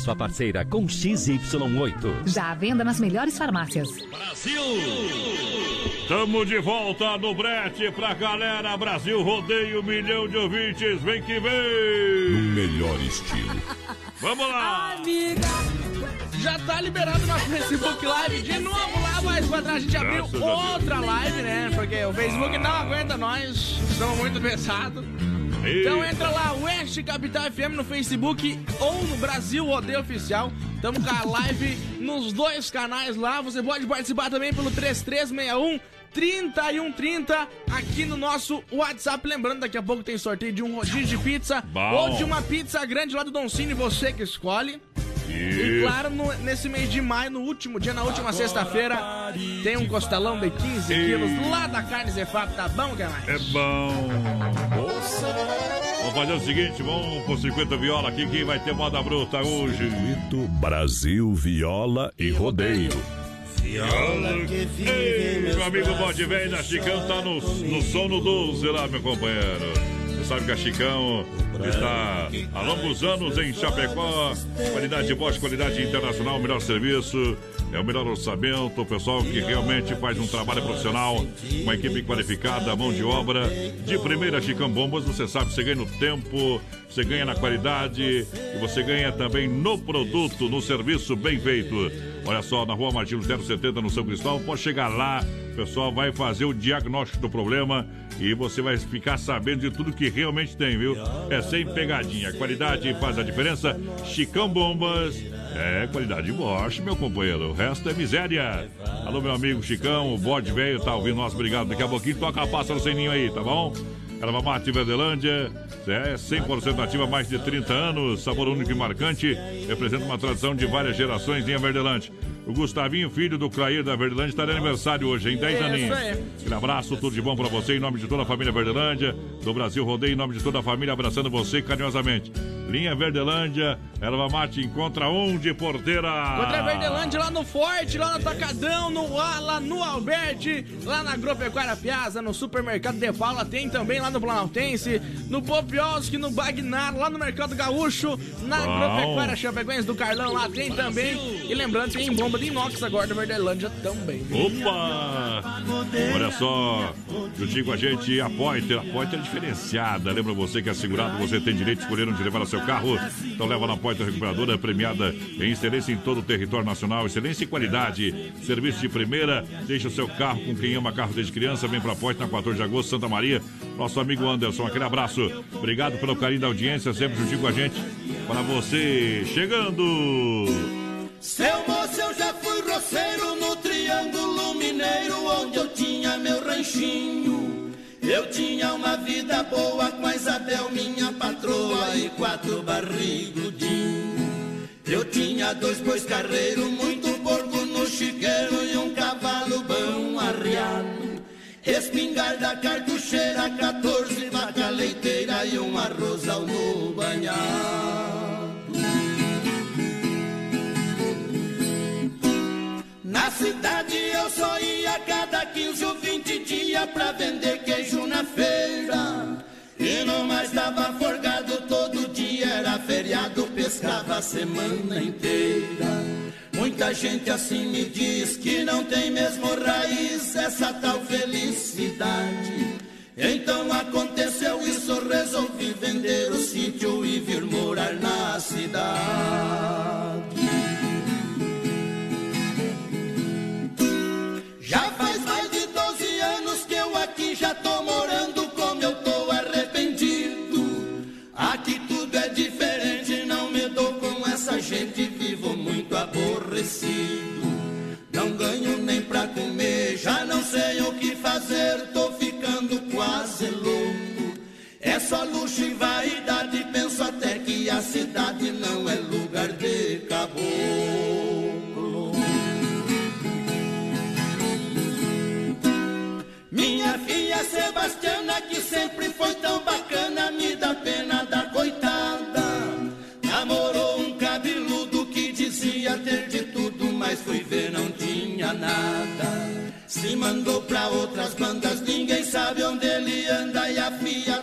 sua parceira com XY8. Já à venda nas melhores farmácias. Brasil! Tamo de volta no brete pra galera. Brasil rodeio, milhão de ouvintes. Vem que vem! No melhor estilo. Vamos lá! Amiga! Já tá liberado no Facebook Live de novo lá, mais pra trás a gente abriu outra live, né? Porque o Facebook não aguenta nós, estamos muito pesados. Então entra lá, West Capital FM no Facebook ou no Brasil Rodeio Oficial. Estamos com a live nos dois canais lá. Você pode participar também pelo 3361 3130 aqui no nosso WhatsApp. Lembrando, daqui a pouco tem sorteio de um rodízio de pizza Bom. ou de uma pizza grande lá do Don Cine, você que escolhe. E claro, no- nesse mês de maio, no último dia, na última sexta-feira, tem um costelão de 15 quilos lá da carne Zefap, tá bom, galera? É bom. Vamos fazer o seguinte, vamos por 50 viola aqui, quem vai ter moda bruta hoje? Brasil, viola e rodeio. Ei, meu amigo Bode Velho da Chicão tá no, no sono 12 lá, meu companheiro. Sabe que a Chicão está há longos anos em Chapecó. Qualidade Bosch, qualidade internacional, melhor serviço, é o melhor orçamento. O pessoal que realmente faz um trabalho profissional, uma equipe qualificada, mão de obra. De primeira, Chicão Bombas, você sabe, você ganha no tempo, você ganha na qualidade e você ganha também no produto, no serviço bem feito. Olha só, na rua Martins 070, no São Cristóvão, pode chegar lá, o pessoal vai fazer o diagnóstico do problema e você vai ficar sabendo de tudo que realmente tem, viu? É sem pegadinha. Qualidade faz a diferença. Chicão Bombas. É, qualidade Bosch, meu companheiro. O resto é miséria. Alô, meu amigo Chicão, o bode velho tá ouvindo nós. Obrigado. Daqui a pouquinho toca a pássaro sem ninho aí, tá bom? Erva Mate Verdelândia, é 100% ativa há mais de 30 anos, sabor único e marcante, representa uma tradição de várias gerações em Verdelândia. O Gustavinho, filho do Clair da Verdelândia, está de aniversário hoje, em 10 Isso aninhos. Aquele abraço, tudo de bom pra você, em nome de toda a família Verdelândia, do Brasil Rodeio, em nome de toda a família, abraçando você carinhosamente. Linha Verdelândia, Erva Mate encontra um de porteira. Contra a Verdelândia lá no Forte, lá no Atacadão, no A, lá no Alberti, lá na Agropecuária Piazza, no Supermercado de Paula, tem também lá no Planaltense, no Popioski, no Bagnar, lá no Mercado Gaúcho, na Bom. Agropecuária Chapecoense do Carlão, lá tem também. E lembrando, tem bomba de inox agora da Verdelândia também. Opa! Olha só, juntinho com a gente, a Pointer. A Pointer é diferenciada. Lembra você que é segurado, você tem direito de escolher onde levar o seu carro. Então leva na Pointer Recuperadora, premiada em excelência em todo o território nacional. Excelência e qualidade. Serviço de primeira. Deixa o seu carro com quem ama carro desde criança. Vem pra Pointer na 14 de agosto, Santa Maria. Nosso amigo Anderson, aquele abraço. Obrigado pelo carinho da audiência, sempre juntinho com a gente. Para você, chegando! Seu moço, eu já fui roceiro no Triângulo Mineiro, onde eu tinha meu ranchinho. Eu tinha uma vida boa com a Isabel, minha patroa, e quatro barrigudinhos. Eu tinha dois bois carreiros, muito porco no chiqueiro e um cavalo bom arriado. Espingarda cartucheira, 14 vaca leiteira e um arrozal no banhado. Pescava a semana inteira. Muita gente assim me diz que não tem mesmo raiz essa tal felicidade. Então aconteceu isso, resolvi só luxo e vaidade, penso até que a cidade não é lugar de caboclo. Minha filha Sebastiana, que sempre foi tão bacana, me dá pena da coitada. Namorou um cabeludo que dizia ter de tudo, mas fui ver, não tinha nada. Se mandou pra outras bandas, ninguém sabe onde ele anda e a filha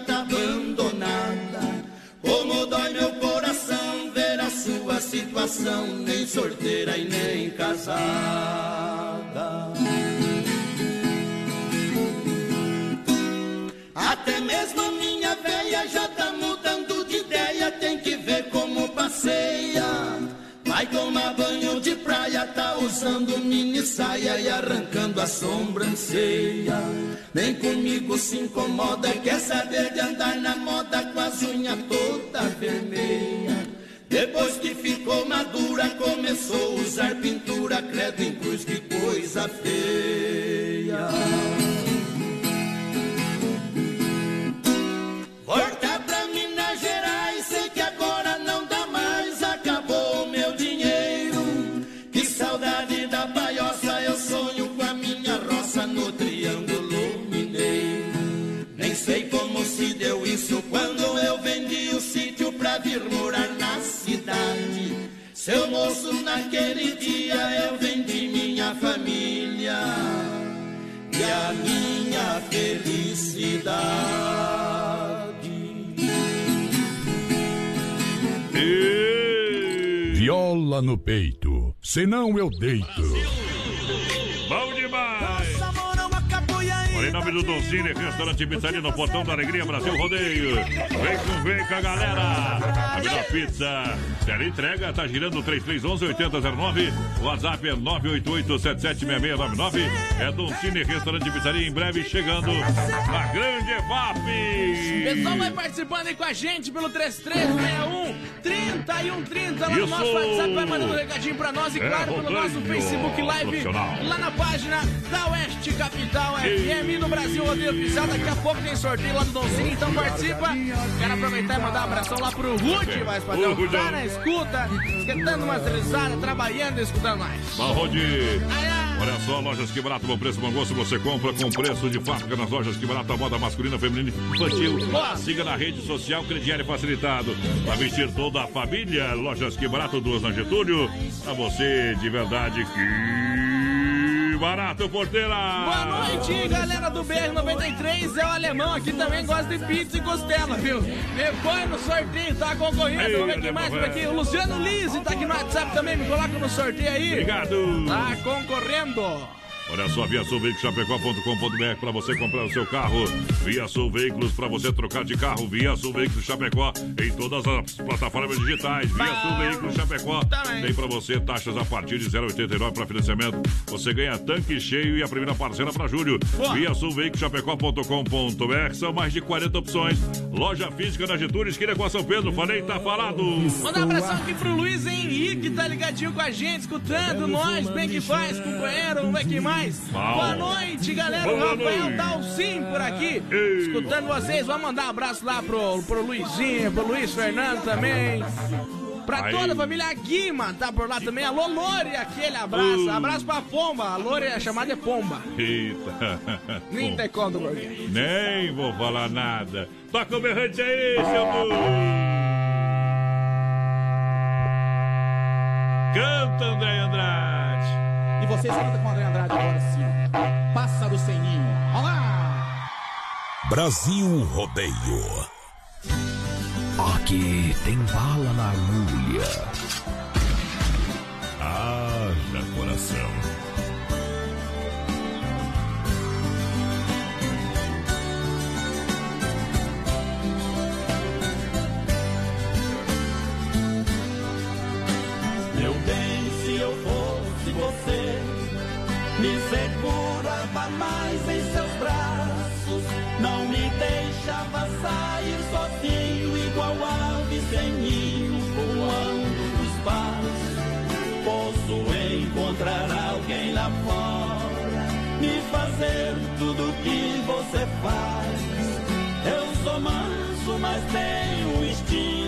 situação, nem sorteira e nem casada. Até mesmo minha véia já tá mudando de ideia, tem que ver como passeia. Vai tomar banho de praia, tá usando mini saia e arrancando a sobrancelha. Nem comigo se incomoda, quer saber de andar na moda com as unhas toda vermelha. Depois que ficou madura, começou a usar pintura, credo em cruz, que coisa feia. Seu moço, naquele dia eu vendi minha família e a minha felicidade. Viola no peito, senão eu deito. Bom demais! Nome do Doncini, restaurante Pizzaria no Portão da Alegria, Brasil Rodeio. Vem com, vem com a galera. A melhor pizza. Tela entrega, tá girando 3311-8009. O WhatsApp é 988-776699. É Doncini, restaurante Pizzaria, em breve chegando na Grande EFAP. Pessoal, vai participando aí com a gente pelo 3361 3130 lá no Isso. nosso WhatsApp, vai mandando um recadinho pra nós e É, claro pelo nosso Facebook Live lá na página da Oeste Capital FM no Brasil Rodeio Oficial. Daqui a pouco tem sorteio lá do Donzinho, então participa. Quero aproveitar e mandar um abração lá pro Rude, vai padrão. Tá na escuta, esquentando umas risadas, trabalhando e escutando nós. Barrode. Olha só, lojas que barato, bom preço, bom gosto. Você compra com preço de fábrica nas lojas que barato, a moda masculina, feminina e infantil. Siga na rede social Crediário Facilitado. Para vestir toda a família, lojas que barato, duas na Getúlio. Pra você de verdade que barato, porteira. Boa noite, galera do BR93. É o alemão aqui também, gosta de pizza e costela, viu? Me põe no sorteio, tá concorrendo. Ei, Vamos ver quem mais por aqui. velho. O Luciano Lise tá aqui no WhatsApp também, me coloca no sorteio aí. Obrigado. Tá concorrendo. Olha só, Via Sul Veículos Chapecó.com.br para você comprar o seu carro. Via Sul Veículos para você trocar de carro. Via Sul Veículos Chapecó em todas as plataformas digitais. Via Sul Veículos Chapecó tem para você taxas a partir de 0,89 para financiamento. Você ganha tanque cheio e a primeira parcela para julho. Via Sul Veículos Chapecó.com.br são mais de 40 opções. Loja física na Getúlio, esquina com a São Pedro. Falei, tá falado. Manda um abração aqui pro Luiz Henrique, tá ligadinho com a gente, escutando nós, bem que faz, companheiro, vamos ver quem mais. Bom. Boa noite, galera. O Boa Rafael noite. Dalcin por aqui, escutando vocês. Vamos mandar um abraço lá pro, pro Luizinho, pro Luiz Fernando também. Pra Aí. toda a família Guima, tá por lá também. Alô, Lore, aquele abraço. Uh. Abraço pra Pomba. A Lore é chamada de Pomba. Eita. Nem tem conta, porque. Nem vou falar nada. Toca o berrante aí, seu burro. Canta, André Andrade. E você escuta com o André Andrade agora sim. Pássaro sem ninho. Olá! Brasil Rodeio. Aqui tem bala na agulha. Haja coração. fazer tudo que você faz. Eu sou manso, mas tenho instinto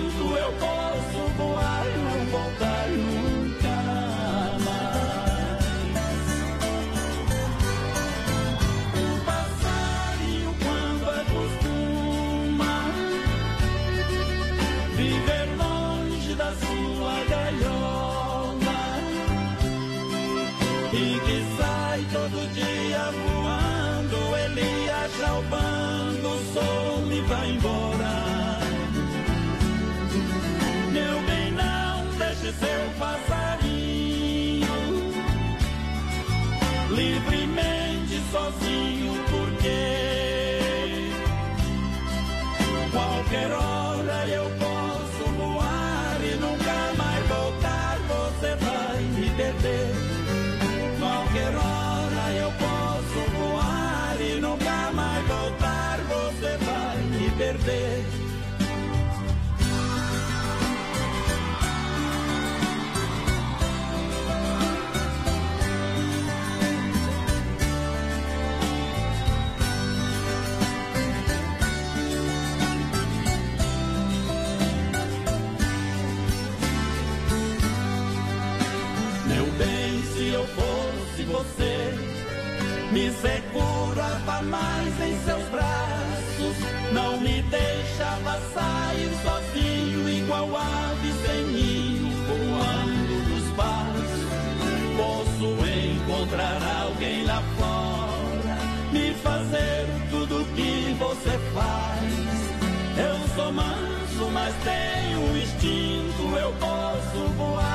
me segurava mais em seus braços, não me deixava sair sozinho, igual ave sem ninho, voando no espaço. Posso encontrar alguém lá fora, me fazer tudo que você faz. Eu sou manso, mas tenho instinto, eu posso voar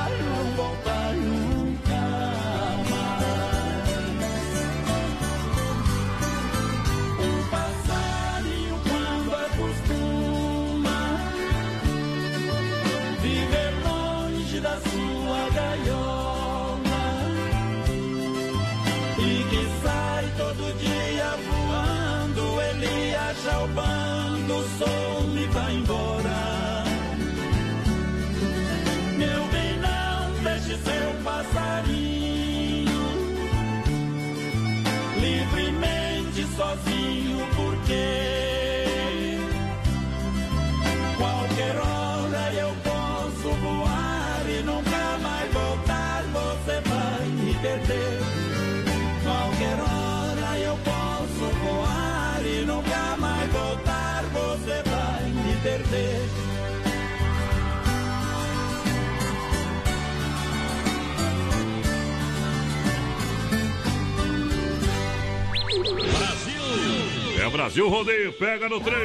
sozinho, Brasil! Rodeio, pega no trem!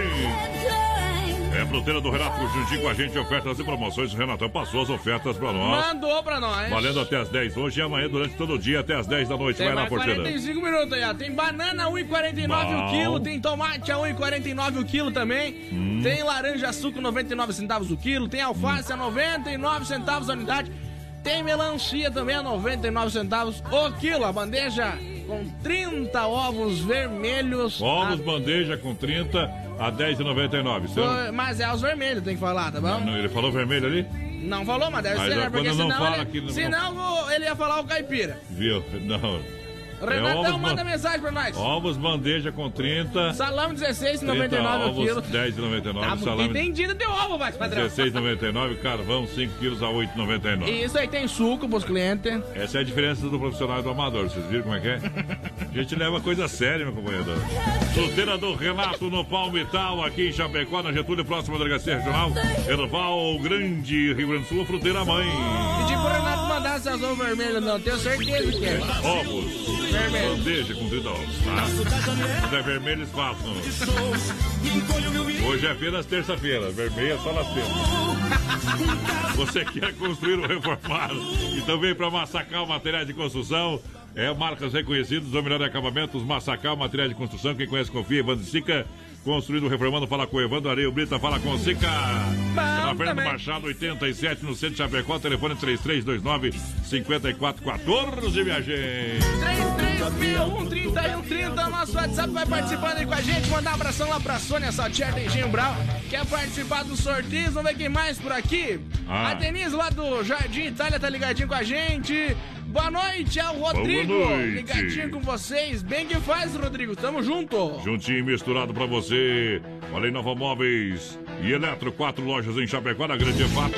É fruteira do Renato juntinho com a gente, ofertas e promoções. O Renatão passou as ofertas pra nós. Mandou pra nós. Valendo até as 10 hoje e amanhã durante todo o dia até as 10 da noite. Tem Vai lá, mais porteira. 45 minutos aí, ó. Tem banana 1,49 o quilo, tem tomate a 1,49 o quilo também. Hum. Tem laranja suco 99 centavos o quilo, tem alface a 99 centavos a unidade. Tem melancia também a 99 centavos o quilo. A bandeja com 30 ovos vermelhos. Ovos, bandeja com 30 a 10,99. Você não- a... Mas é os vermelhos, tem que falar, tá bom? não, ele falou vermelho ali? Não falou, mas deve Mas ser, é né? Porque não senão, ele, aqui, não- senão ele ia falar o caipira. Viu? Não. Renatão, ovos, manda mensagem pra nós. Ovos, bandeja com 30. Salame 16,99 30 o quilo. 10,99. Tá salame entendido de ovo, vai, padrão. 16,99. Carvão, 5 quilos a 8,99. Isso aí tem suco pros clientes. Essa é a diferença do profissional e do amador. Vocês viram como é que é? A gente leva coisa a sério, meu companheiro. Fruteira do Renato no Palmital, aqui em Chapecó, na Getúlio, próxima delegacia regional. Erval Grande, Rio Grande do Sul, fruteira mãe. Pedi pro Renato mandar essas ovos vermelhos, não. Tenho certeza que é. Ovos. Vermelho. Bandeja com 30 ovos, tá? Se é vermelho, eles façam. Hoje é apenas terça-feira. Vermelho é só nas terças. Você quer construir ou reformar? Então vem para Massacal Materiais de Construção. É marcas reconhecidas, o melhor acabamentos, Massacal Materiais de Construção. Quem conhece, confia. Evandro Sica. Construindo, reformando, fala com o Evandro Areio Brita, fala com o Sica. Na Fernando. Machado, 87, no centro de Chapecó, telefone 3329-5414, minha gente. 3361-3130, nosso WhatsApp vai participando aí com a gente. Mandar um abração lá pra Sônia Saltier, Dentinho Brau. Quer participar dos sorteios? Vamos ver quem mais por aqui. Ah. A Denise lá do Jardim Itália tá ligadinho com a gente. Boa noite, é o Rodrigo. Boa noite. Ligadinho com vocês. Bem que faz, Rodrigo. Tamo junto. Juntinho e misturado pra você. Olha aí, Nova Móveis e Eletro, quatro lojas em Chapecó, na Grande EFAP.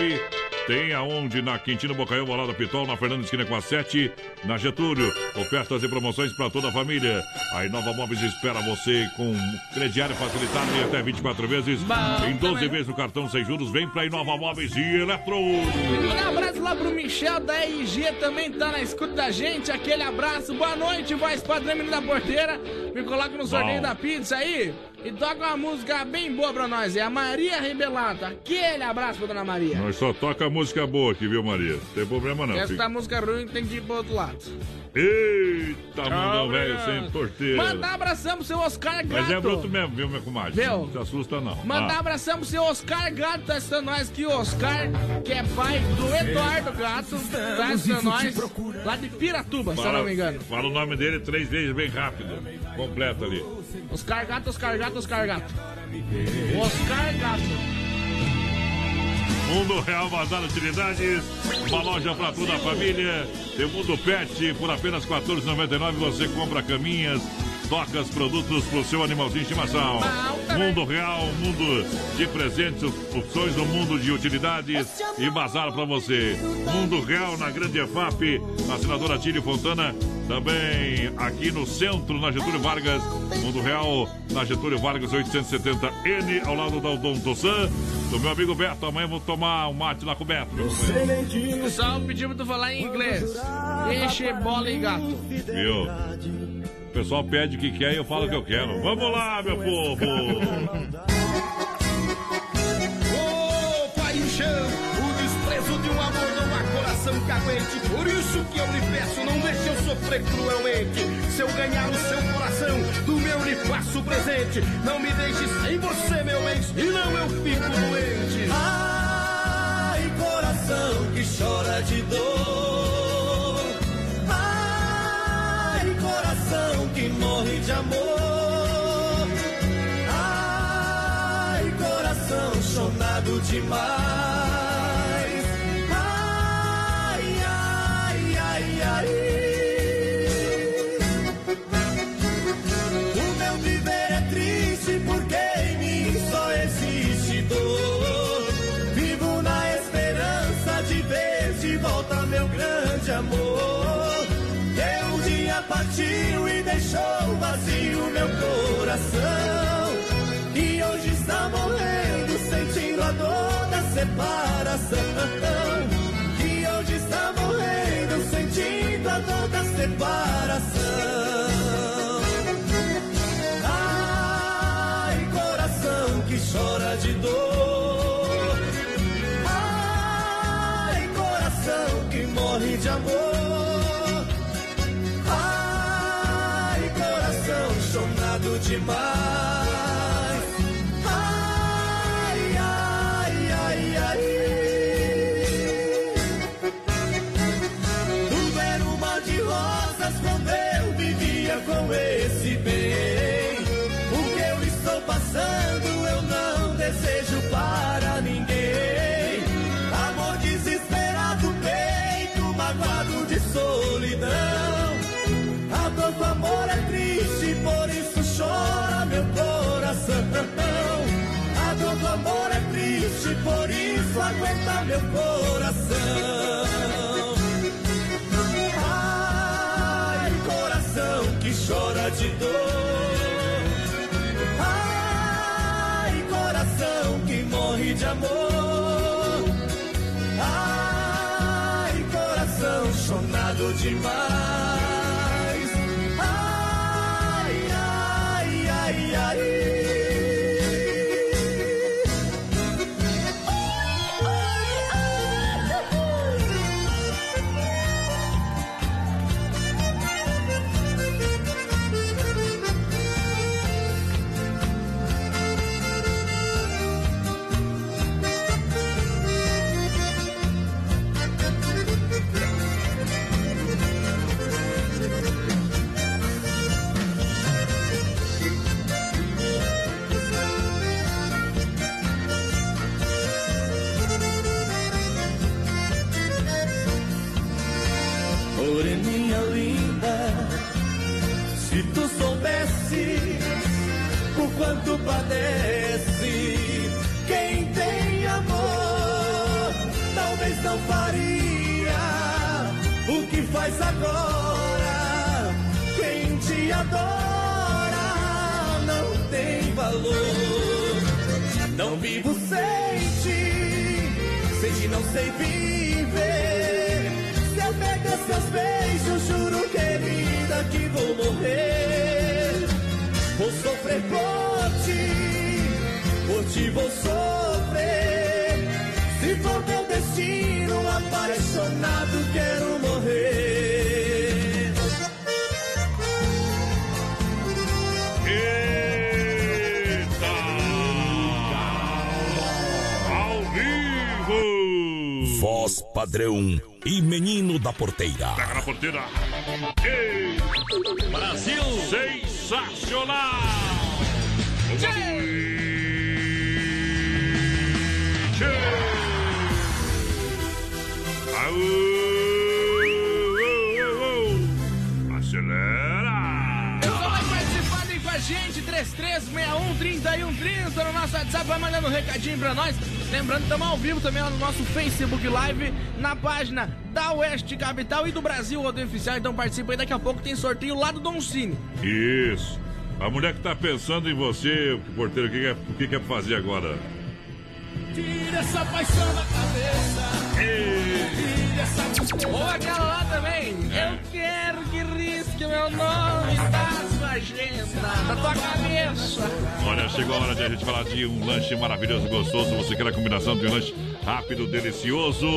Tem aonde? Na Quintino Bocaiúva, Balada Pitol, na Fernanda Esquina com a 7, na Getúlio. Ofertas e promoções para toda a família. A Nova Móveis espera você com crediário facilitado em até 24 vezes. em 12 vezes no cartão sem juros. Vem pra Inova Móveis e Eletro. Um abraço lá pro Michel da RG, também tá na escuta da gente. Aquele abraço, boa noite, voz padrão menino da porteira. Me coloca no sorteio Bom. da pizza aí e toca uma música bem boa pra nós. É a Maria Rebelata. Aquele abraço pra dona Maria. Nós só toca música boa aqui, viu, Maria? Não tem problema não. Essa Fica- música ruim tem que ir pro outro lado. Eita, mundão velho, sem porteiro. Mandar abração pro seu Oscar Gato. Mas é bruto mesmo, viu, meu comadre? Viu? Não se assusta, não. Mandar Ah. abração pro seu Oscar Gato, tá assistindo nós aqui. O Oscar, que é pai do Eduardo Gato, tá assistindo nós lá de Piratuba, se eu não me engano. Fala o nome dele três vezes bem rápido. Completo ali. Oscar Gato, Oscar Gato, Oscar Gato. Oscar Gato. Mundo Real Bazar Utilidades, uma loja para toda a família. Tem Mundo Pet, por apenas R$ 14,99 você compra caminhas, tocas, produtos para o seu animalzinho de estimação. Mundo Real, mundo de presentes, opções do mundo de utilidades e bazar para você. Mundo Real na Grande EFAP, na senadora Tílio Fontana, também aqui no centro, na Getúlio Vargas. Mundo Real, na Getúlio Vargas 870N, ao lado da Odonto San. Do meu amigo Beto, amanhã eu vou tomar um mate lá com o Beto. pessoal pediu pra tu falar em inglês. Enche bola e gato. Viu? O pessoal pede o que quer e eu falo o que eu quero. Vamos lá, meu povo! Ô, paixão, o desprezo de um amor não há coração que aguente. Por isso que eu lhe peço, não deixe eu sofrer cruelmente. Se eu ganhar o seu coração, do meu lhe faço presente. Não me deixe sem você, meu bem, senão eu fico doente. Ai, coração que chora de dor. Coração que morre de amor. Ai, coração chonado demais. Ai, ai, ai, ai. Coração. E hoje está morrendo, sentindo a dor da separação. Que hoje está morrendo, sentindo a dor da separação. Não vivo sem ti, sem ti não sei viver. Se eu pegar seus beijos, juro, querida, que vou morrer. Vou sofrer por ti, por ti vou sofrer. Voz padrão e menino da porteira. Pega na porteira. Ei! Brasil! Sensacional! Acelera! Pessoal vai participando aí com a gente, 3361-3130 no nosso WhatsApp, vai mandando um recadinho pra nós. Lembrando estamos ao vivo também lá no nosso Facebook Live, na página da Oeste Capital e do Brasil Rodeio Oficial. Então participa aí, daqui a pouco tem sorteio lá do Don Cine. Isso. A mulher que tá pensando em você, porteiro, o que, que, é, o que, que é fazer agora? Tira essa paixão da cabeça. Tira essa Ou aquela lá também. Eu quero que risque meu nome sua agenda, da tua cabeça. Olha, chegou a hora de a gente falar de um lanche maravilhoso, gostoso. Você quer a combinação de um lanche rápido, delicioso?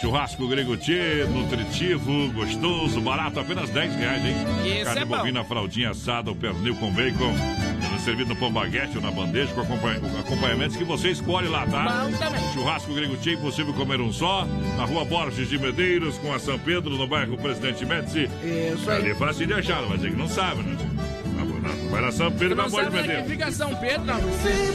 Churrasco grego tchê, nutritivo, gostoso, barato, apenas 10 reais, hein? Isso Carne é bovina, fraldinha assada, o pernil com bacon. Servido no pão baguete ou na bandeja com acompanha- acompanhamentos que você escolhe lá, tá? Bom também. Churrasco grego impossível comer um só. Na rua Borges de Medeiros, com a São Pedro, no bairro Presidente Médici. Isso aí. Ali é fácil de achar, mas é que não sabe, né? Vai na São Pedro e na não Borges de é Medeiros. fica São Pedro, não?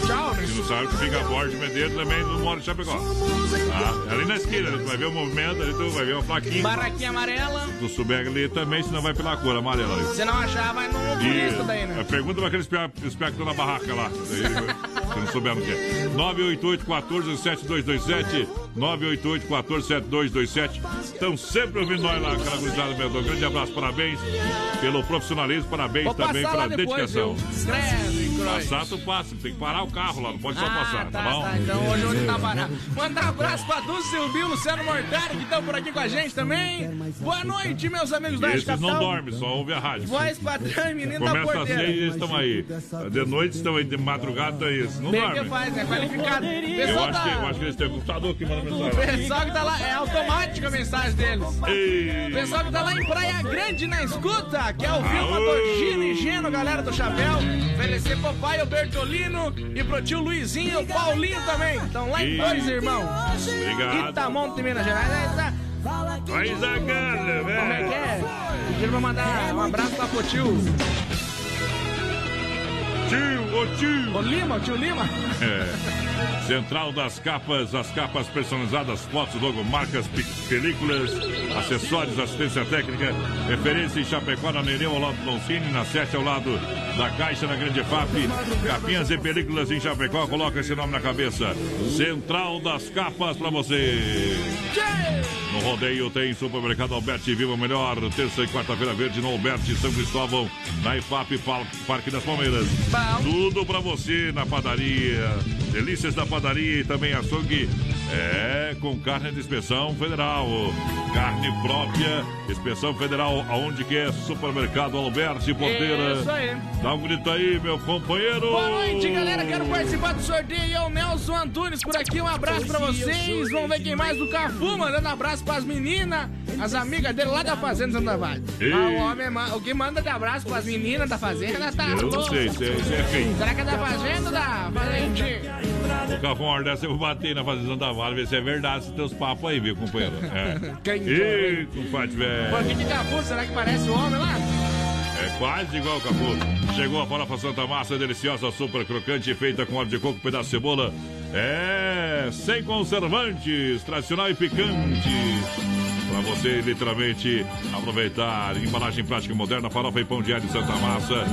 Tchau, né? Se não sabe que fica a Borges Medeiros também no Moro de Chapecó. Tá? Ali na esquina, tu vai ver o movimento, ali tu vai ver uma plaquinha. Barraquinha amarela. Se tu souber ali também, senão vai pela cor amarela ali. Se não achar, vai no E daí, né? a pergunta pra aquele espiar espiar que tá na barraca lá. Daí, Se não souber o que é. 988 14 7227 988 14 7227 Estão sempre ouvindo nós lá, aquela gurizada, meu Deus. Grande abraço, parabéns pelo profissionalismo, parabéns Vou também pela depois, dedicação. viu? Passar, tu passa, tem que parar o carro lá, não pode só passar, tá, tá, bom? tá. Então hoje onde tá parado. Mandar um abraço pra Dulce Silvio, Luciano Mortari, que estão por aqui com a gente também. Boa noite, meus amigos da Rádio não dormem, só ouve a rádio. Voz padrão e menino da Começa às porteira. seis e eles estão aí. De noite estão aí, de madrugada é isso. Não Bem dormem. que faz, né? Qualificado. Eu acho, que, eu tá... acho que eles têm um computador que manda O mensagem. pessoal que tá lá, é automática a mensagem deles. Ei. O pessoal que tá lá em Praia Grande na escuta, que é o Vilma Aô. do Gino e Geno, galera do Chapéu. Oferecer pai o Bertolino e pro tio Luizinho o Paulinho também. Então lá em dois irmãos. Obrigado. Itamonte, Minas Gerais. Aí tá- Vai Zagana, Como é velho. que é? Pediram pra mandar um abraço lá pro tio. Tio, ô tio. O Lima, tio Lima. É. Central das capas, as capas personalizadas, fotos, logomarcas, pi- películas, acessórios, assistência técnica, referência em Chapecó, na Nereu, ao lado do Doncini, na 7 ao lado da Caixa, na Grande FAP, capinhas e películas em Chapecó, coloca esse nome na cabeça. Central das capas pra você. No rodeio tem supermercado Alberti Viva Melhor, terça e quarta-feira verde no Alberti São Cristóvão, na IFAP Parque das Palmeiras. Tudo pra você na padaria. Delícias da padaria e também açougue. É, com carne de inspeção federal. Carne própria, inspeção federal, aonde que é? Supermercado Alberti Porteira. Isso aí. Dá um grito aí, meu companheiro. Boa noite, galera. Quero participar do sorteio. É o Nelson Antunes por aqui. Um abraço pra vocês. Vamos ver quem mais do Cafu. Mandando abraço pras meninas, as amigas dele lá da Fazenda Santa Vale. Ah, o homem, ma- o que manda de abraço pras meninas da Fazenda tá Eu não louco. sei, Será que é da Fazenda da Fazendinha? O hora dessa eu vou bater na Fazenda da Vale, ver se é verdade esses teus papos aí, viu, companheiro? É. Quem Ih, compadre, velho. que que Cafu? Será que parece o homem lá? É quase igual o Capu. Chegou a farofa Santa Massa, deliciosa, super crocante, feita com óleo de coco, pedaço de cebola. É, sem conservantes, tradicional e picante. Pra você literalmente aproveitar. Embalagem prática e moderna, farofa e pão diário Santa Massa.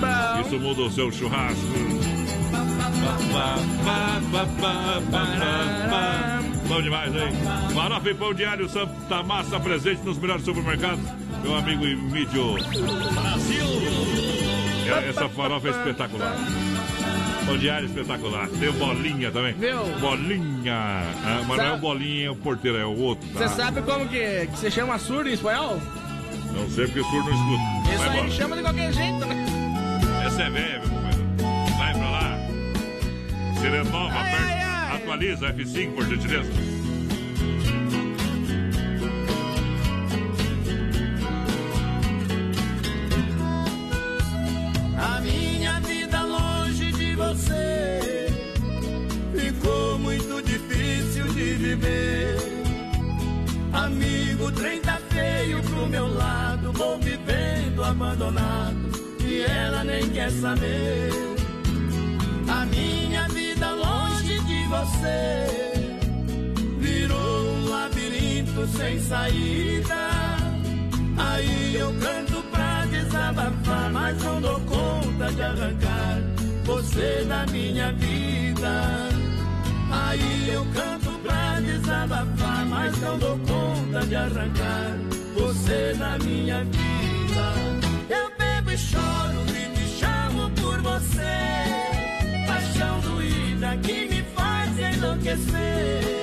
Isso muda o seu churrasco. Bom demais, hein? Farofa e pão diário Santa Massa presente nos melhores supermercados. Meu amigo Emílio. Brasil! Essa farofa é espetacular. Pão diário espetacular. Tem o bolinha também. Meu. Bolinha. Ah, mas não é o bolinha, é o porteiro, é o outro. Você tá? sabe como que, que se chama surdo em espanhol? Não sei porque surdo não escuta. Isso Vai aí embora. chama de qualquer jeito, né? Essa é velha, meu companheiro. Vai pra lá. Se renova, aperta, atualiza F5, por gentileza. Abandonado e ela nem quer saber. A minha vida longe de você virou um labirinto sem saída. Aí eu canto pra desabafar, mas não dou conta de arrancar você da minha vida. Aí eu canto pra desabafar, mas não dou conta de arrancar você da minha vida. Você. Paixão doída que me faz enlouquecer.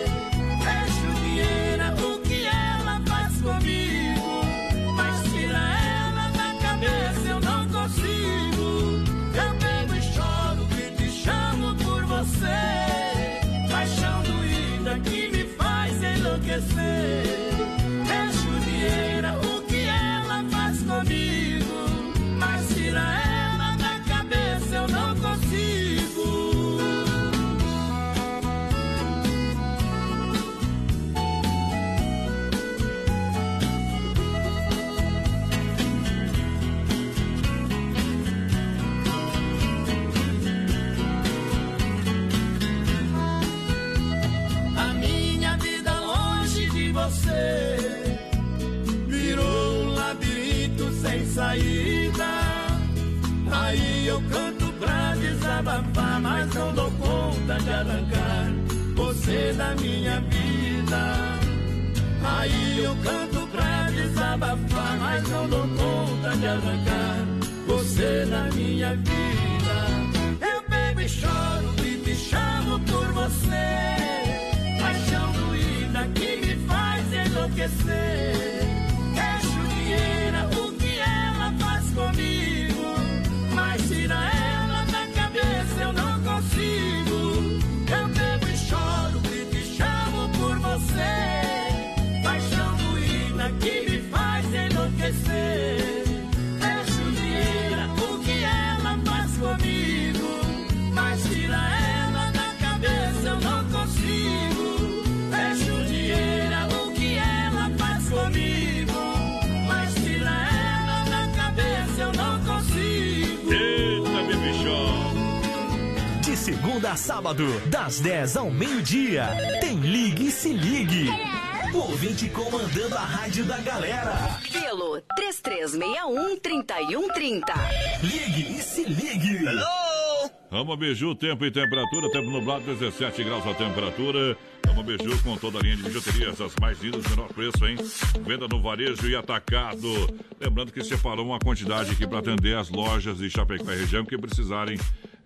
Arrancar você da minha vida. Aí eu canto pra desabafar, mas não dou conta de arrancar você da minha vida. Eu bebo e choro, grito e chamo por você. Paixão doída que me faz enlouquecer. A sábado, das 10 ao meio-dia, tem Ligue e Se Ligue. O ouvinte comandando a rádio da galera. Pelo 3361-3130. Ligue e Se Ligue. Rama Beiju, tempo e temperatura, tempo nublado, 17 graus a temperatura. Rama Beiju com toda a linha de bijuterias, as mais lindas, menor preço, hein? Venda no varejo e atacado. Lembrando que separou uma quantidade aqui para atender as lojas de Chapecó e região que precisarem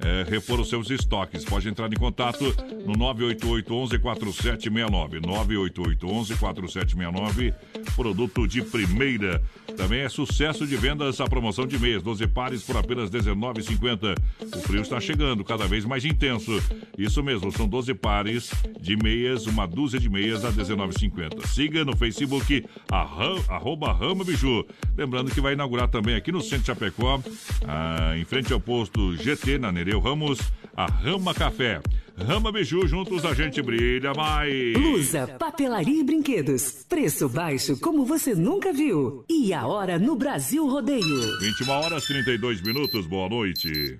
é, repor os seus estoques. Pode entrar em contato no 988-11-4769. 988-11-4769. Produto de primeira. Também é sucesso de vendas a promoção de meias. 12 pares por apenas R$19,50. O frio está chegando, cada vez mais intenso. Isso mesmo, são 12 pares de meias, uma dúzia de meias a R$19,50. Siga no Facebook, arroba Rama Biju. Lembrando que vai inaugurar também aqui no Centro de Chapecó, ah, em frente ao posto GT, na Nereu Ramos, a Rama Café. Rama Biju, juntos a gente brilha mais. Lusa, papelaria e brinquedos. Preço baixo como você nunca viu. E a hora no Brasil Rodeio. 21 horas 32 minutos, boa noite.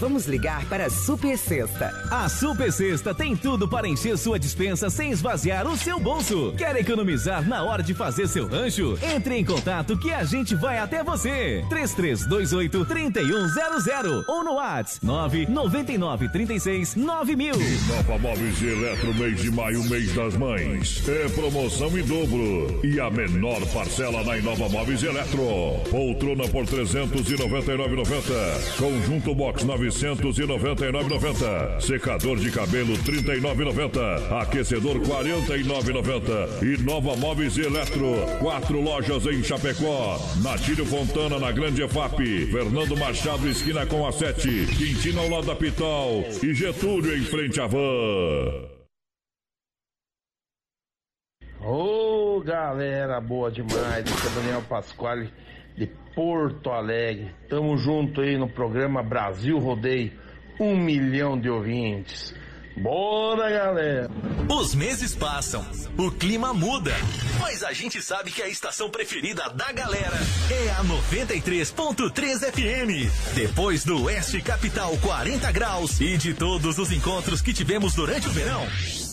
Vamos ligar para a Super Sexta. A Super Sexta tem tudo para encher sua dispensa sem esvaziar o seu bolso. Quer economizar na hora de fazer seu rancho? Entre em contato que a gente vai até você. 3328 3100 ou no WhatsApp 999 36 9000. Nova Móveis e Eletro, mês de maio, mês das mães. É promoção em dobro. E a menor parcela na Inova Móveis e Eletro. Poltrona por 399,90. Conjunto box 999,90. Secador de cabelo 39,90. Aquecedor 49,90. E Nova Móveis Eletro. Quatro lojas em Chapecó. Natílio Fontana na Grande EFAP. Fernando Machado esquina com a 7. Quintino ao lado da Pitol. E Getúlio em frente à van. Ô galera, boa demais. Aqui é Daniel Pasquale de Porto Alegre. Tamo junto aí no programa Brasil Rodeio. Um milhão de ouvintes. Bora, galera! Os meses passam, o clima muda, mas a gente sabe que a estação preferida da galera é a 93.3 FM. Depois do Oeste Capital 40 graus e de todos os encontros que tivemos durante o verão,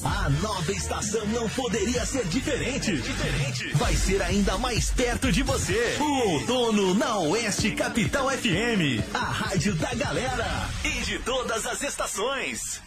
a nova estação não poderia ser diferente. Diferente. Vai ser ainda mais perto de você. O outono na Oeste Capital FM, a rádio da galera e de todas as estações.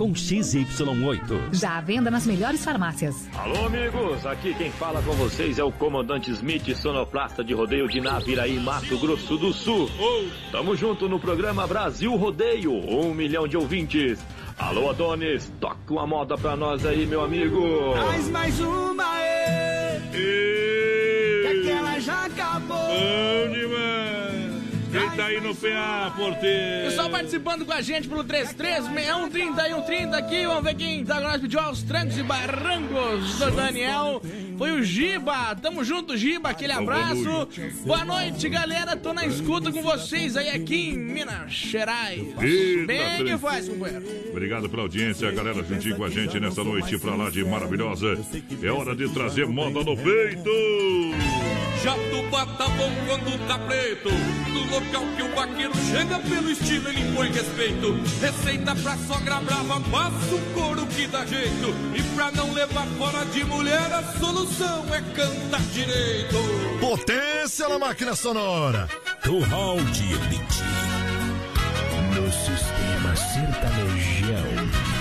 com XY8. Já à venda nas melhores farmácias. Alô, amigos! Aqui quem fala com vocês é o comandante Smith, sonoplasta de rodeio de Naviraí, Mato Grosso do Sul. Tamo junto no programa Brasil Rodeio, um milhão de ouvintes. Alô, Adonis, toca uma moda pra nós aí, meu amigo. Traz mais uma, ê. No PA, porteiro? Pessoal participando com a gente pelo 336130 e 130 aqui. Vamos ver quem tá nós pediu aos trancos e barrancos do Daniel. Foi o Giba. Tamo junto, Giba. Aquele abraço. Boa noite, galera. Tô na escuta com vocês aí aqui em Minas Gerais. Eita, Bem que faz, companheiro. Obrigado pela audiência, galera juntinho com a gente nessa noite pra lá de maravilhosa. É hora de trazer moda no peito. Jatubá tá bom quando tá preto. No local que o vaqueiro chega pelo estilo, ele impõe respeito. Receita pra sogra brava, passa o couro que dá jeito. E pra não levar fora de mulher, a solução é cantar direito. Potência na máquina sonora. Curral de Elite. No sistema sertanejão.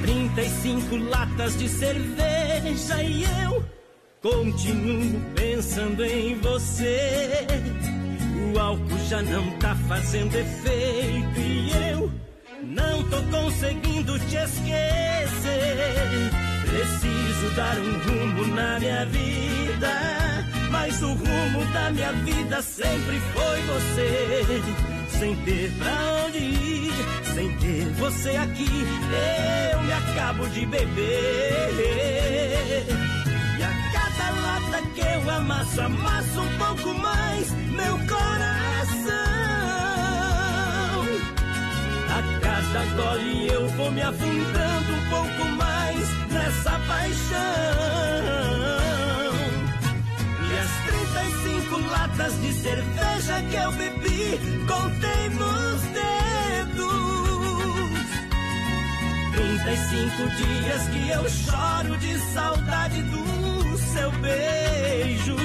35 latas de cerveja e eu continuo pensando em você. O álcool já não tá fazendo efeito e eu não tô conseguindo te esquecer. Preciso dar um rumo na minha vida, mas o rumo da minha vida sempre foi você. Sem ter pra onde ir, sem ter você aqui, eu me acabo de beber. Cada lata que eu amasso, amasso um pouco mais meu coração. A cada gole eu vou me afundando um pouco mais nessa paixão. E as 35 latas de cerveja que eu bebi, contei nos dedos. 35 dias que eu choro de saudade do seu beijo.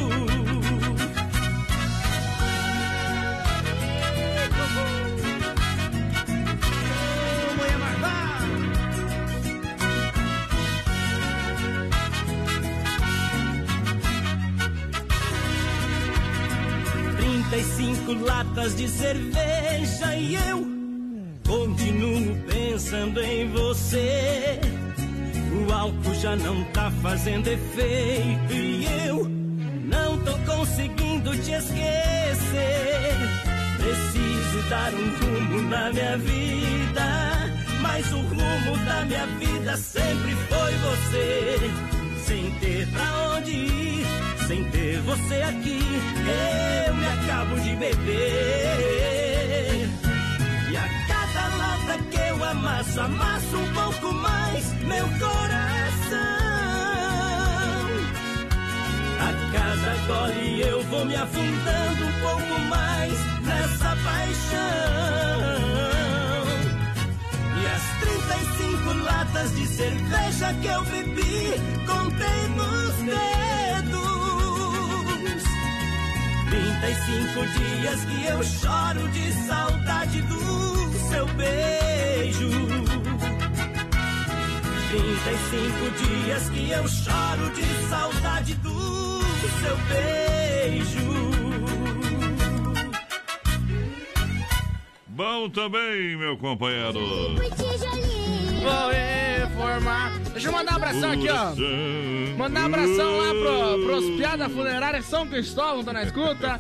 Mulher malvada. 35 latas de cerveja e eu continuo pensando em você. O álcool já não tá fazendo efeito e eu não tô conseguindo te esquecer. Preciso dar um rumo na minha vida, mas o rumo da minha vida sempre foi você. Sem ter pra onde ir, sem ter você aqui, eu me acabo de beber. Eu amasso, um pouco mais meu coração. A cada gole eu vou me afundando um pouco mais nessa paixão. E as 35 latas de cerveja que eu bebi, contei nos dedos. 35 dias que eu choro de saudade do 35 dias que eu choro de saudade do seu beijo. Bom também, meu companheiro. Vou informar. Deixa eu mandar um abração aqui, ó. Mandar um abração lá pro, pros piada funerária São Cristóvão, tá na escuta?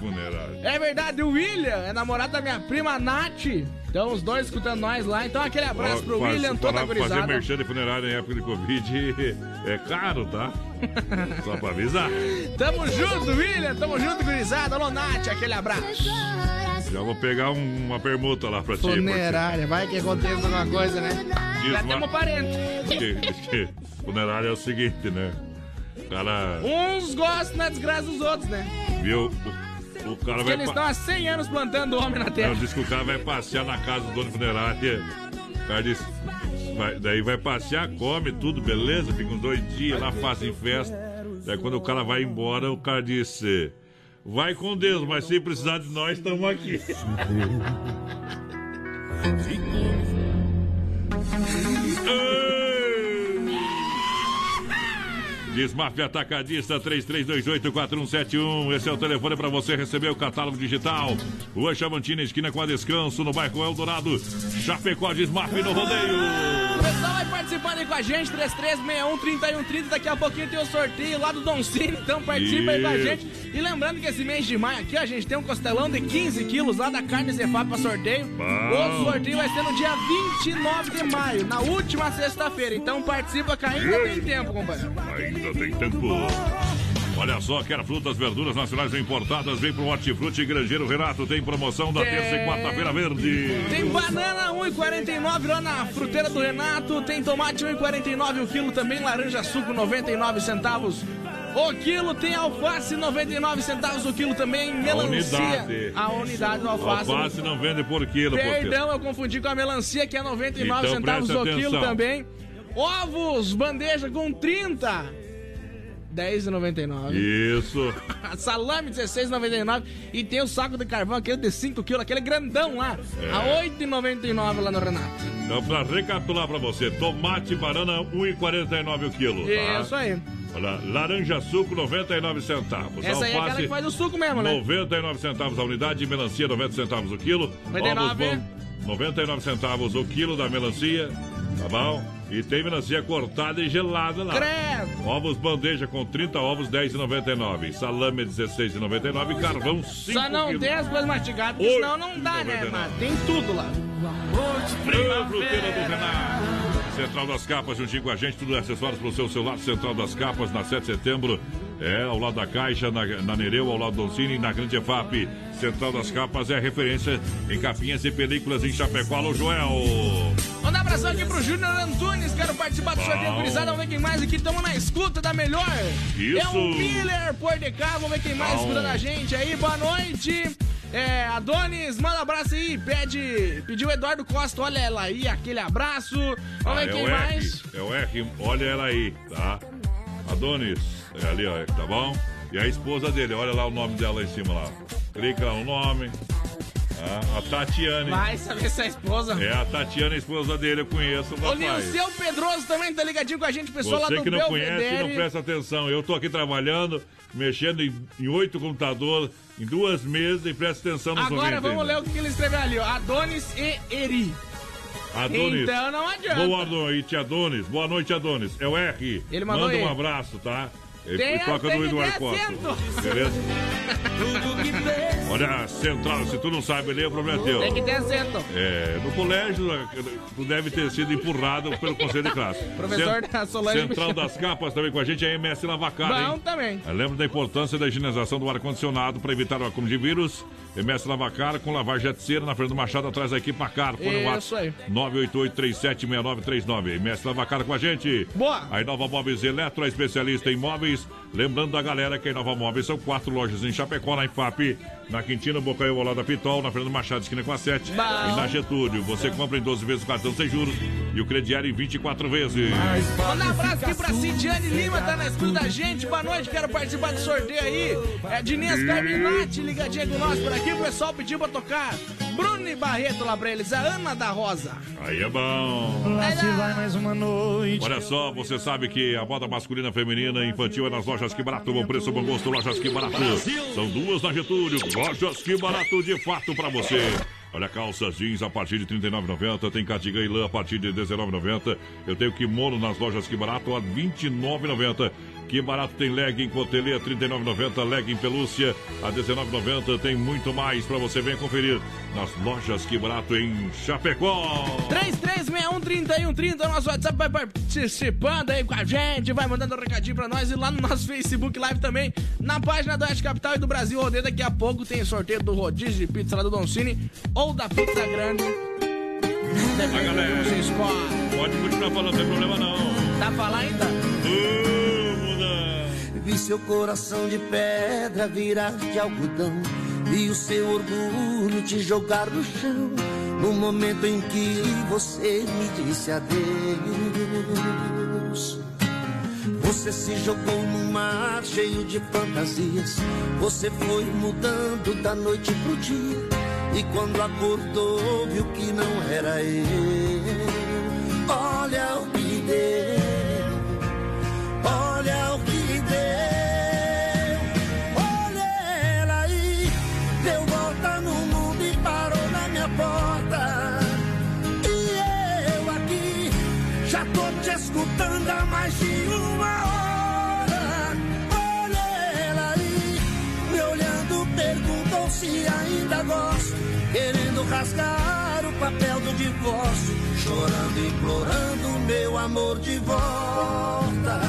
É verdade, o William é namorado da minha prima Nath. Então, os dois escutando nós lá. Então, aquele abraço Ó, pro faz- William, toda a falar- Fazer gurizada. merchan de funerária em época de Covid é caro, tá? Só pra avisar. Tamo junto, William. Tamo junto, gurizada. Alô, Nath, aquele abraço. Já vou pegar um- uma permuta lá pra ti. Funerária, vai que aconteça alguma coisa, né? Diz Já uma- temos parente. funerária é o seguinte, né? Cara, Uns gostam na desgraça dos outros, né? viu? O, o cara Porque vai. eles estão há 100 anos plantando homem na terra. Não, diz que o cara vai passear na casa do dono de funerária. O cara diz. vai- daí vai passear, come tudo, beleza? Fica uns dois dias lá, fazem festa. Daí quando o cara vai embora, o cara disse. Vai com Deus, mas se precisar de nós, estamos aqui. Desmafia Atacadista 33284171. Esse é o telefone para você receber o catálogo digital. Rua Chavantina, esquina com a Descanso, no bairro Eldorado. Chapecó Desmaf no rodeio. O pessoal vai participando aí com a gente, 3361-3130. Daqui a pouquinho tem o sorteio lá do Don Cine, então participa aí com a gente. E lembrando que esse mês de maio aqui, a gente tem um costelão de 15 quilos lá da carne Cefap pra sorteio. Bom. O sorteio vai ser no dia 29 de maio, na última sexta-feira. Então participa que ainda tem tempo, companheiro. Ainda tem tempo. Olha só, quer frutas, verduras nacionais ou importadas? Vem pro Hortifruti Grangeiro Renato. Tem promoção da Tem. terça e quarta-feira verde. Tem banana 1,49 lá na fruteira do Renato. Tem tomate 1,49 o quilo também. Laranja suco 99 centavos. O quilo tem alface 99 centavos o quilo também. Melancia. unidade. A unidade do alface. Alface não vende por quilo. Perdão, eu confundi com a melancia que é 99 Então centavos o quilo também. Ovos, bandeja com 30. 10,99. Isso. Salame 16,99 e tem o saco de carvão, aquele de 5 quilos, aquele grandão lá, É. a 8,99 lá no Renato. Então, pra recapitular pra você, tomate e banana 1,49 o quilo. Tá? Isso aí. Olha, laranja suco 99 centavos. Essa aí é aquela que faz o suco mesmo, né? 99 centavos a unidade, melancia 90 centavos o quilo. 99. Ovos bom, 99 centavos o quilo da melancia, tá bom? E tem melancia cortada e gelada lá. Credo! Ovos bandeja com 30 ovos 10,99. Salame 16,99 e carvão 5 Só não quilos. tem as coisas mastigadas, porque senão não dá, né? Mas tem tudo lá. Ô, fruteira do Renato. Central das Capas, juntinho com a gente, tudo acessórios para o seu celular. Central das Capas, na 7 de setembro. É, ao lado da Caixa, na, na Nereu, ao lado do Doncini, na Grande EFAP. Central das Capas é referência em capinhas e películas em Chapecó. Alô, Joel. Manda um abração aqui pro Júnior Antunes, quero participar do sorteio gurizada, vamos ver quem mais aqui, estamos na escuta da melhor. Isso. É o Miller Por de cá, vamos ver quem mais Bom. escutando a gente aí, boa noite. É, Adonis, manda um abraço aí, pede, pediu Eduardo Costa, olha ela aí, aquele abraço. Vamos Ah, ver é quem mais. É o R, olha ela aí, tá? Adonis, é ali, ó, tá bom? E a esposa dele, olha lá o nome dela lá em cima lá. Clica lá no nome. Ah, a Tatiane. Vai saber se é a esposa. É a Tatiana, a esposa dele, eu conheço o O rapaz. Nilceu Pedroso também tá ligadinho com a gente, pessoal lá Você do que não conhece, Belvedere. não presta atenção. Eu tô aqui trabalhando, mexendo em, em oito computadores, em duas mesas e presta atenção nos Agora vamos ainda. ler o que ele escreveu ali, ó. Adonis e Eri. Adonis. Então não adianta. Boa noite, Adonis. Boa noite, Adonis. É o R. Ele mandou Manda um abraço, tá? Tem- toca tem do Eduardo Costa. Beleza? Olha, central, se tu não sabe ler, o problema é teu. Tem que ter acento. É, no colégio, tu deve ter sido empurrado pelo conselho de classe. Professor da Solange Central das Capas também com a gente, a MS Lavacar, Bom hein? também. Lembra da importância da higienização do ar-condicionado para evitar o acúmulo de vírus? MS Lavacar com lavagem jet cera na frente do Machado, atrás da equipe Macar. Fone Isso WhatsApp 988-376939. MS Lavacar com a gente. Boa. A Inova Móveis Eletro, a especialista em móveis. Lembrando da galera que a Inova Móveis são quatro lojas em Chapecó, na IFAP, na Quintino, lado da Pitol, na frente do Machado, esquina com a 7 Bom. e na Getúlio. Você compra em 12 vezes o cartão sem juros e o crediário em 24 vezes. Manda um abraço aqui pra Cidiane Lima, tá na escuta da gente. Boa noite, quero participar do sorteio aí. É Diniz Carminati, ligadinha com nós por aqui. O pessoal pediu pra tocar Bruno e Barreto lá pra eles, a Ana da Rosa. Aí é bom. Lá se vai mais uma noite. Olha só, você sabe que a moda masculina, feminina e infantil é nas lojas que barato, bom preço, bom gosto, lojas que barato. São duas na Getúlio, lojas que barato de fato pra você. Olha, calças jeans a partir de R$ 39,90. Tem cardigan e lã a partir de R$ 19,90. Eu tenho kimono nas lojas que barato a R$ 29,90. Que barato tem legging cotelê a R$ 39,90. Legging pelúcia a R$ 19,90. Tem muito mais pra você. Venha conferir nas lojas que barato em Chapecó. 33613130, nosso WhatsApp vai participando aí com a gente, vai mandando um recadinho pra nós e lá no nosso Facebook Live também, na página do Oeste Capital e do Brasil Rodeio. Daqui a pouco tem sorteio do rodízio de pizza lá do Don Cine ou da pizza grande. A galera, pode continuar falando, não tem problema não. Tá falando ainda? Vi seu coração de pedra virar de algodão. Vi o seu orgulho te jogar no chão. No momento em que você me disse adeus. Você se jogou num mar cheio de fantasias. Você foi mudando da noite pro dia. E quando acordou, viu que não era eu. Olha o que deu. Olha o que se ainda gosto. Querendo rasgar o papel do divórcio. Chorando, implorando meu amor de volta.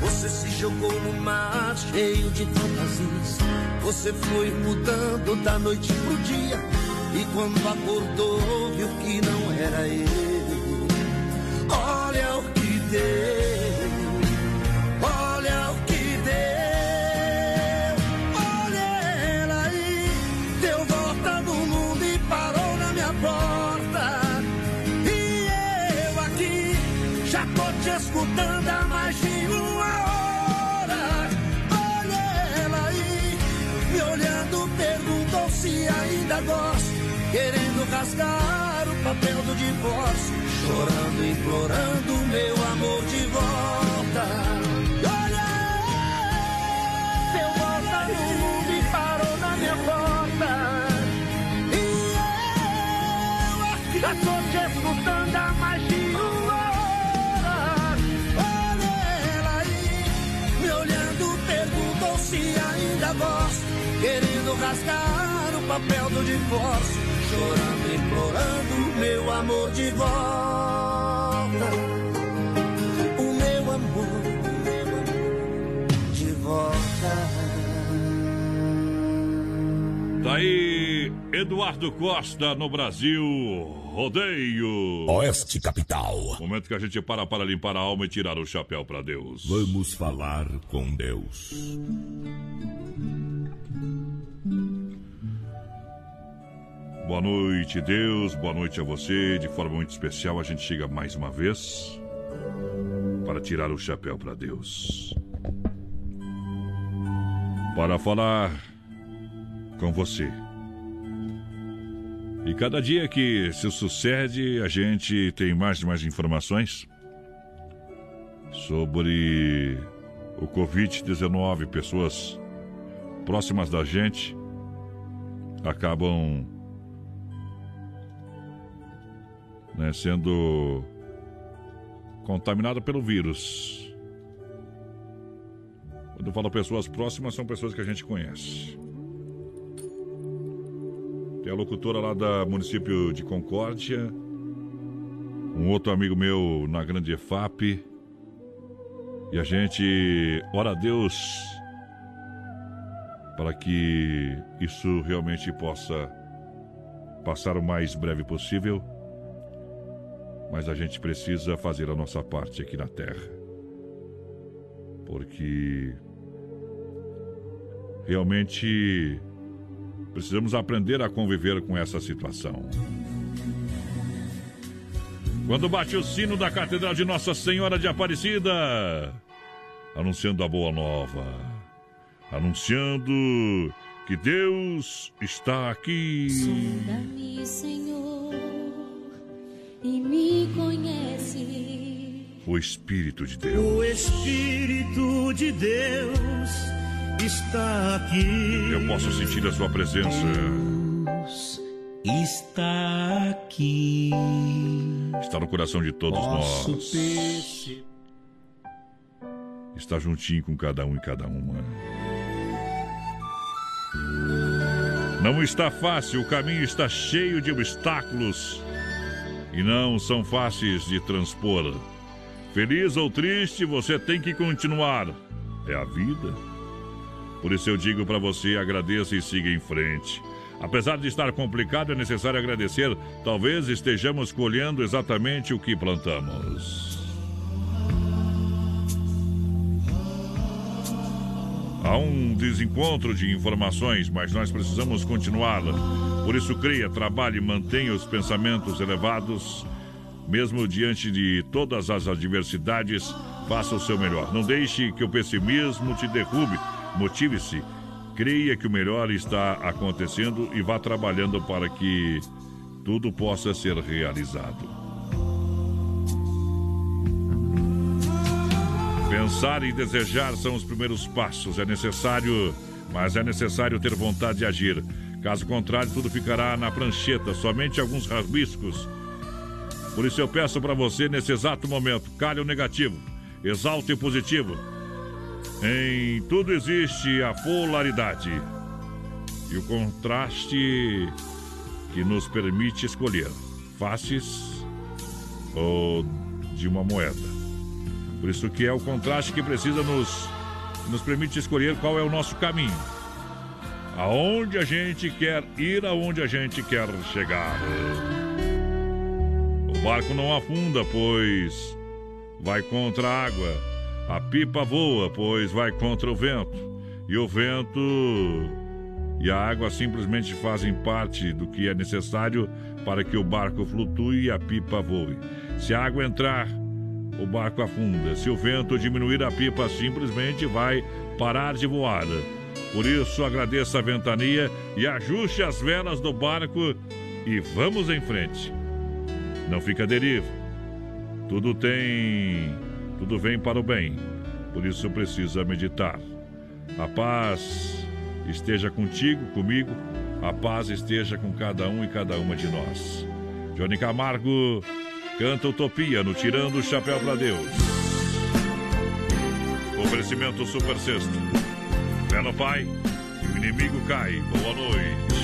Você se jogou no mar cheio de fantasias. Você foi mudando da noite pro dia. E quando acordou, viu que não era eu. Olha o que deu. Rasgar o papel do divórcio. Chorando, implorando meu amor de volta. Olha, deu volta no mundo e parou na minha porta. E eu aqui já tô te escutando há mais de uma hora. Olha ela aí, me olhando, perguntou se ainda gosto. Querendo rasgar o papel do divórcio. Chorando, implorando meu amor de volta. O meu amor, o meu amor de volta. Tá aí Eduardo Costa no Brasil Rodeio. Oeste Capital. Momento que a gente para para limpar a alma e tirar o chapéu para Deus. Vamos falar com Deus. Boa noite, Deus. Boa noite a você. De forma muito especial, a gente chega mais uma vez para tirar o chapéu para Deus. Para falar com você. E cada dia que se sucede, a gente tem mais e mais informações sobre o Covid-19. Pessoas próximas da gente acabam né, sendo contaminada pelo vírus. Quando eu falo pessoas próximas, são pessoas que a gente conhece. Tem a locutora lá da município de Concórdia, um outro amigo meu na Grande EFAP. E a gente ora a Deus para que isso realmente possa passar o mais breve possível mas a gente precisa fazer a nossa parte aqui na Terra. Porque realmente precisamos aprender a conviver com essa situação. Quando bate o sino da Catedral de Nossa Senhora de Aparecida, anunciando a boa nova, anunciando que Deus está aqui. Senhor e me conhece. O Espírito de Deus. O Espírito de Deus está aqui. Eu posso sentir a sua presença. Deus está aqui. Está no coração de todos Posso nós. perceber. Está juntinho com cada um e cada uma. Não está fácil, o caminho está cheio de obstáculos e não são fáceis de transpor. Feliz ou triste, você tem que continuar. É a vida. Por isso eu digo para você: agradeça e siga em frente. Apesar de estar complicado, é necessário agradecer. Talvez estejamos colhendo exatamente o que plantamos. Há um desencontro de informações, mas nós precisamos continuar. Por isso, creia, trabalhe, mantenha os pensamentos elevados, mesmo diante de todas as adversidades, faça o seu melhor. Não deixe que o pessimismo te derrube. Motive-se, creia que o melhor está acontecendo e vá trabalhando para que tudo possa ser realizado. Pensar e desejar são os primeiros passos. É necessário, mas é necessário ter vontade de agir. Caso contrário, tudo ficará na prancheta, somente alguns rabiscos. Por isso eu peço para você, nesse exato momento, calhe o negativo, exalte o positivo. Em tudo existe a polaridade e o contraste que nos permite escolher faces ou de uma moeda. Por isso que é o contraste que precisa nos, nos permite escolher qual é o nosso caminho. Aonde a gente quer ir, aonde a gente quer chegar. O barco não afunda, pois vai contra a água. A pipa voa, pois vai contra o vento. E o vento e a água simplesmente fazem parte do que é necessário para que o barco flutue e a pipa voe. Se a água entrar, o barco afunda. Se o vento diminuir, a pipa simplesmente vai parar de voar. Por isso, agradeça a ventania e ajuste as velas do barco e vamos em frente. Não fica deriva. Tudo tem. Tudo vem para o bem. Por isso precisa meditar. A paz esteja contigo, comigo. A paz esteja com cada um e cada uma de nós. Johnny Camargo canta Utopia no Tirando o Chapéu para Deus. Oferecimento Super Sexto. Fé no Pai e o inimigo cai. Boa noite.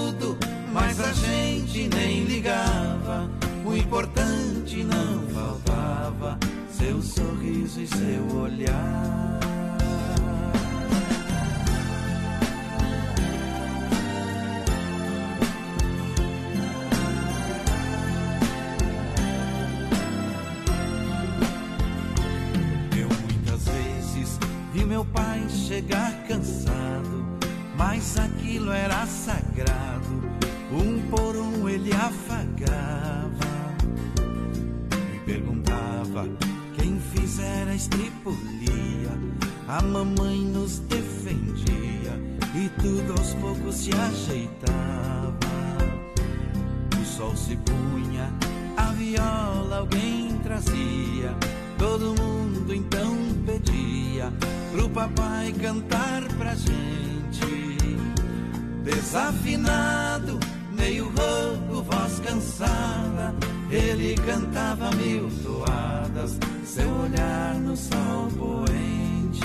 mas a gente nem ligava. O importante não faltava, seu sorriso e seu olhar. Eu muitas vezes vi meu pai chegar cansado, mas aquilo era sagrado. Estripulia. A mamãe nos defendia e tudo aos poucos se ajeitava. O sol se punha, a viola alguém trazia. Todo mundo então pedia pro papai cantar pra gente. Desafinado, meio rouco, voz cansada, ele cantava mil toadas, seu olhar no sol poente.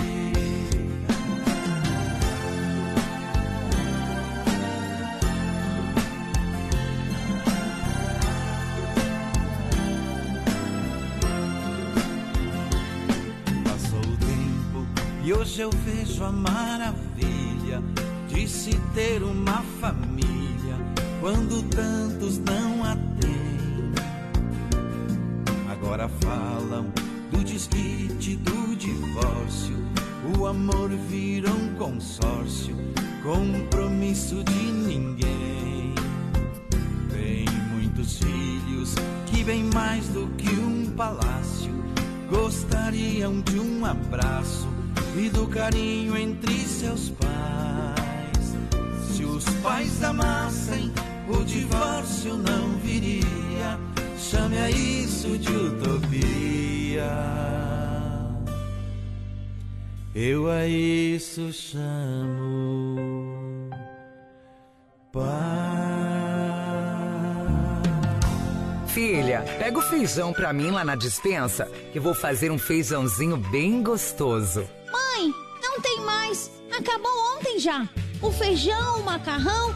Passou o tempo e hoje eu vejo a maravilha de se ter uma família quando tantos não a têm. Agora falam desquite, do divórcio. O amor vira um consórcio, compromisso de ninguém. Tem muitos filhos que bem mais do que um palácio gostariam de um abraço e do carinho entre seus pais. Se os pais amassem, o divórcio não viria. Chame a isso de utopia. Eu a isso chamo Filha, pega o feijão pra mim lá na dispensa, que vou fazer um feijãozinho bem gostoso. Mãe, não tem mais. Acabou ontem já. O feijão, o macarrão,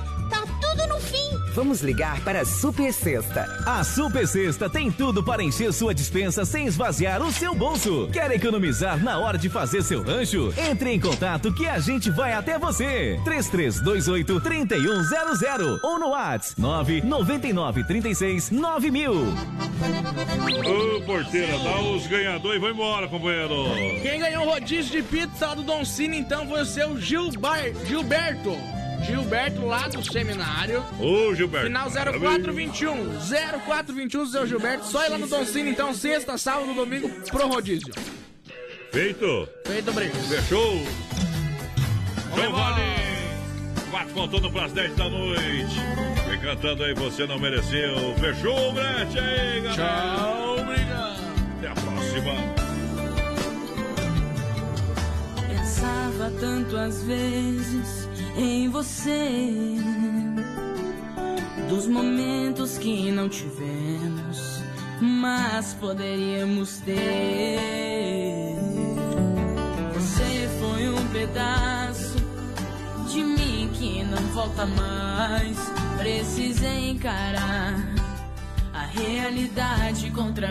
Vamos ligar para a Super Sexta. A Super Sexta tem tudo para encher sua dispensa sem esvaziar o seu bolso. Quer economizar na hora de fazer seu rancho? Entre em contato que a gente vai até você. 3328 3100 ou no WhatsApp 999 36 9000. Ô, porteira, dá os ganhadores e vai embora, companheiro. Quem ganhou o rodízio de pizza do Don Cine, então, foi o seu Gilbar, Gilberto. Gilberto lá do seminário. Ô, Gilberto. Final 0421. 0421, seu Gilberto. Só ir lá no Don Cine, então, sexta, sábado, domingo, pro rodízio. Feito. Feito, Brito. Fechou. Então vale. Quatro contando pras 10 da noite. Vem cantando aí, você não mereceu. Fechou, Brete aí, galera. Tchau, obrigado. Até a próxima. Pensava tanto às vezes em você, dos momentos que não tivemos, mas poderíamos ter. Você foi um pedaço de mim que não volta mais. Precisei encarar a realidade contra mim.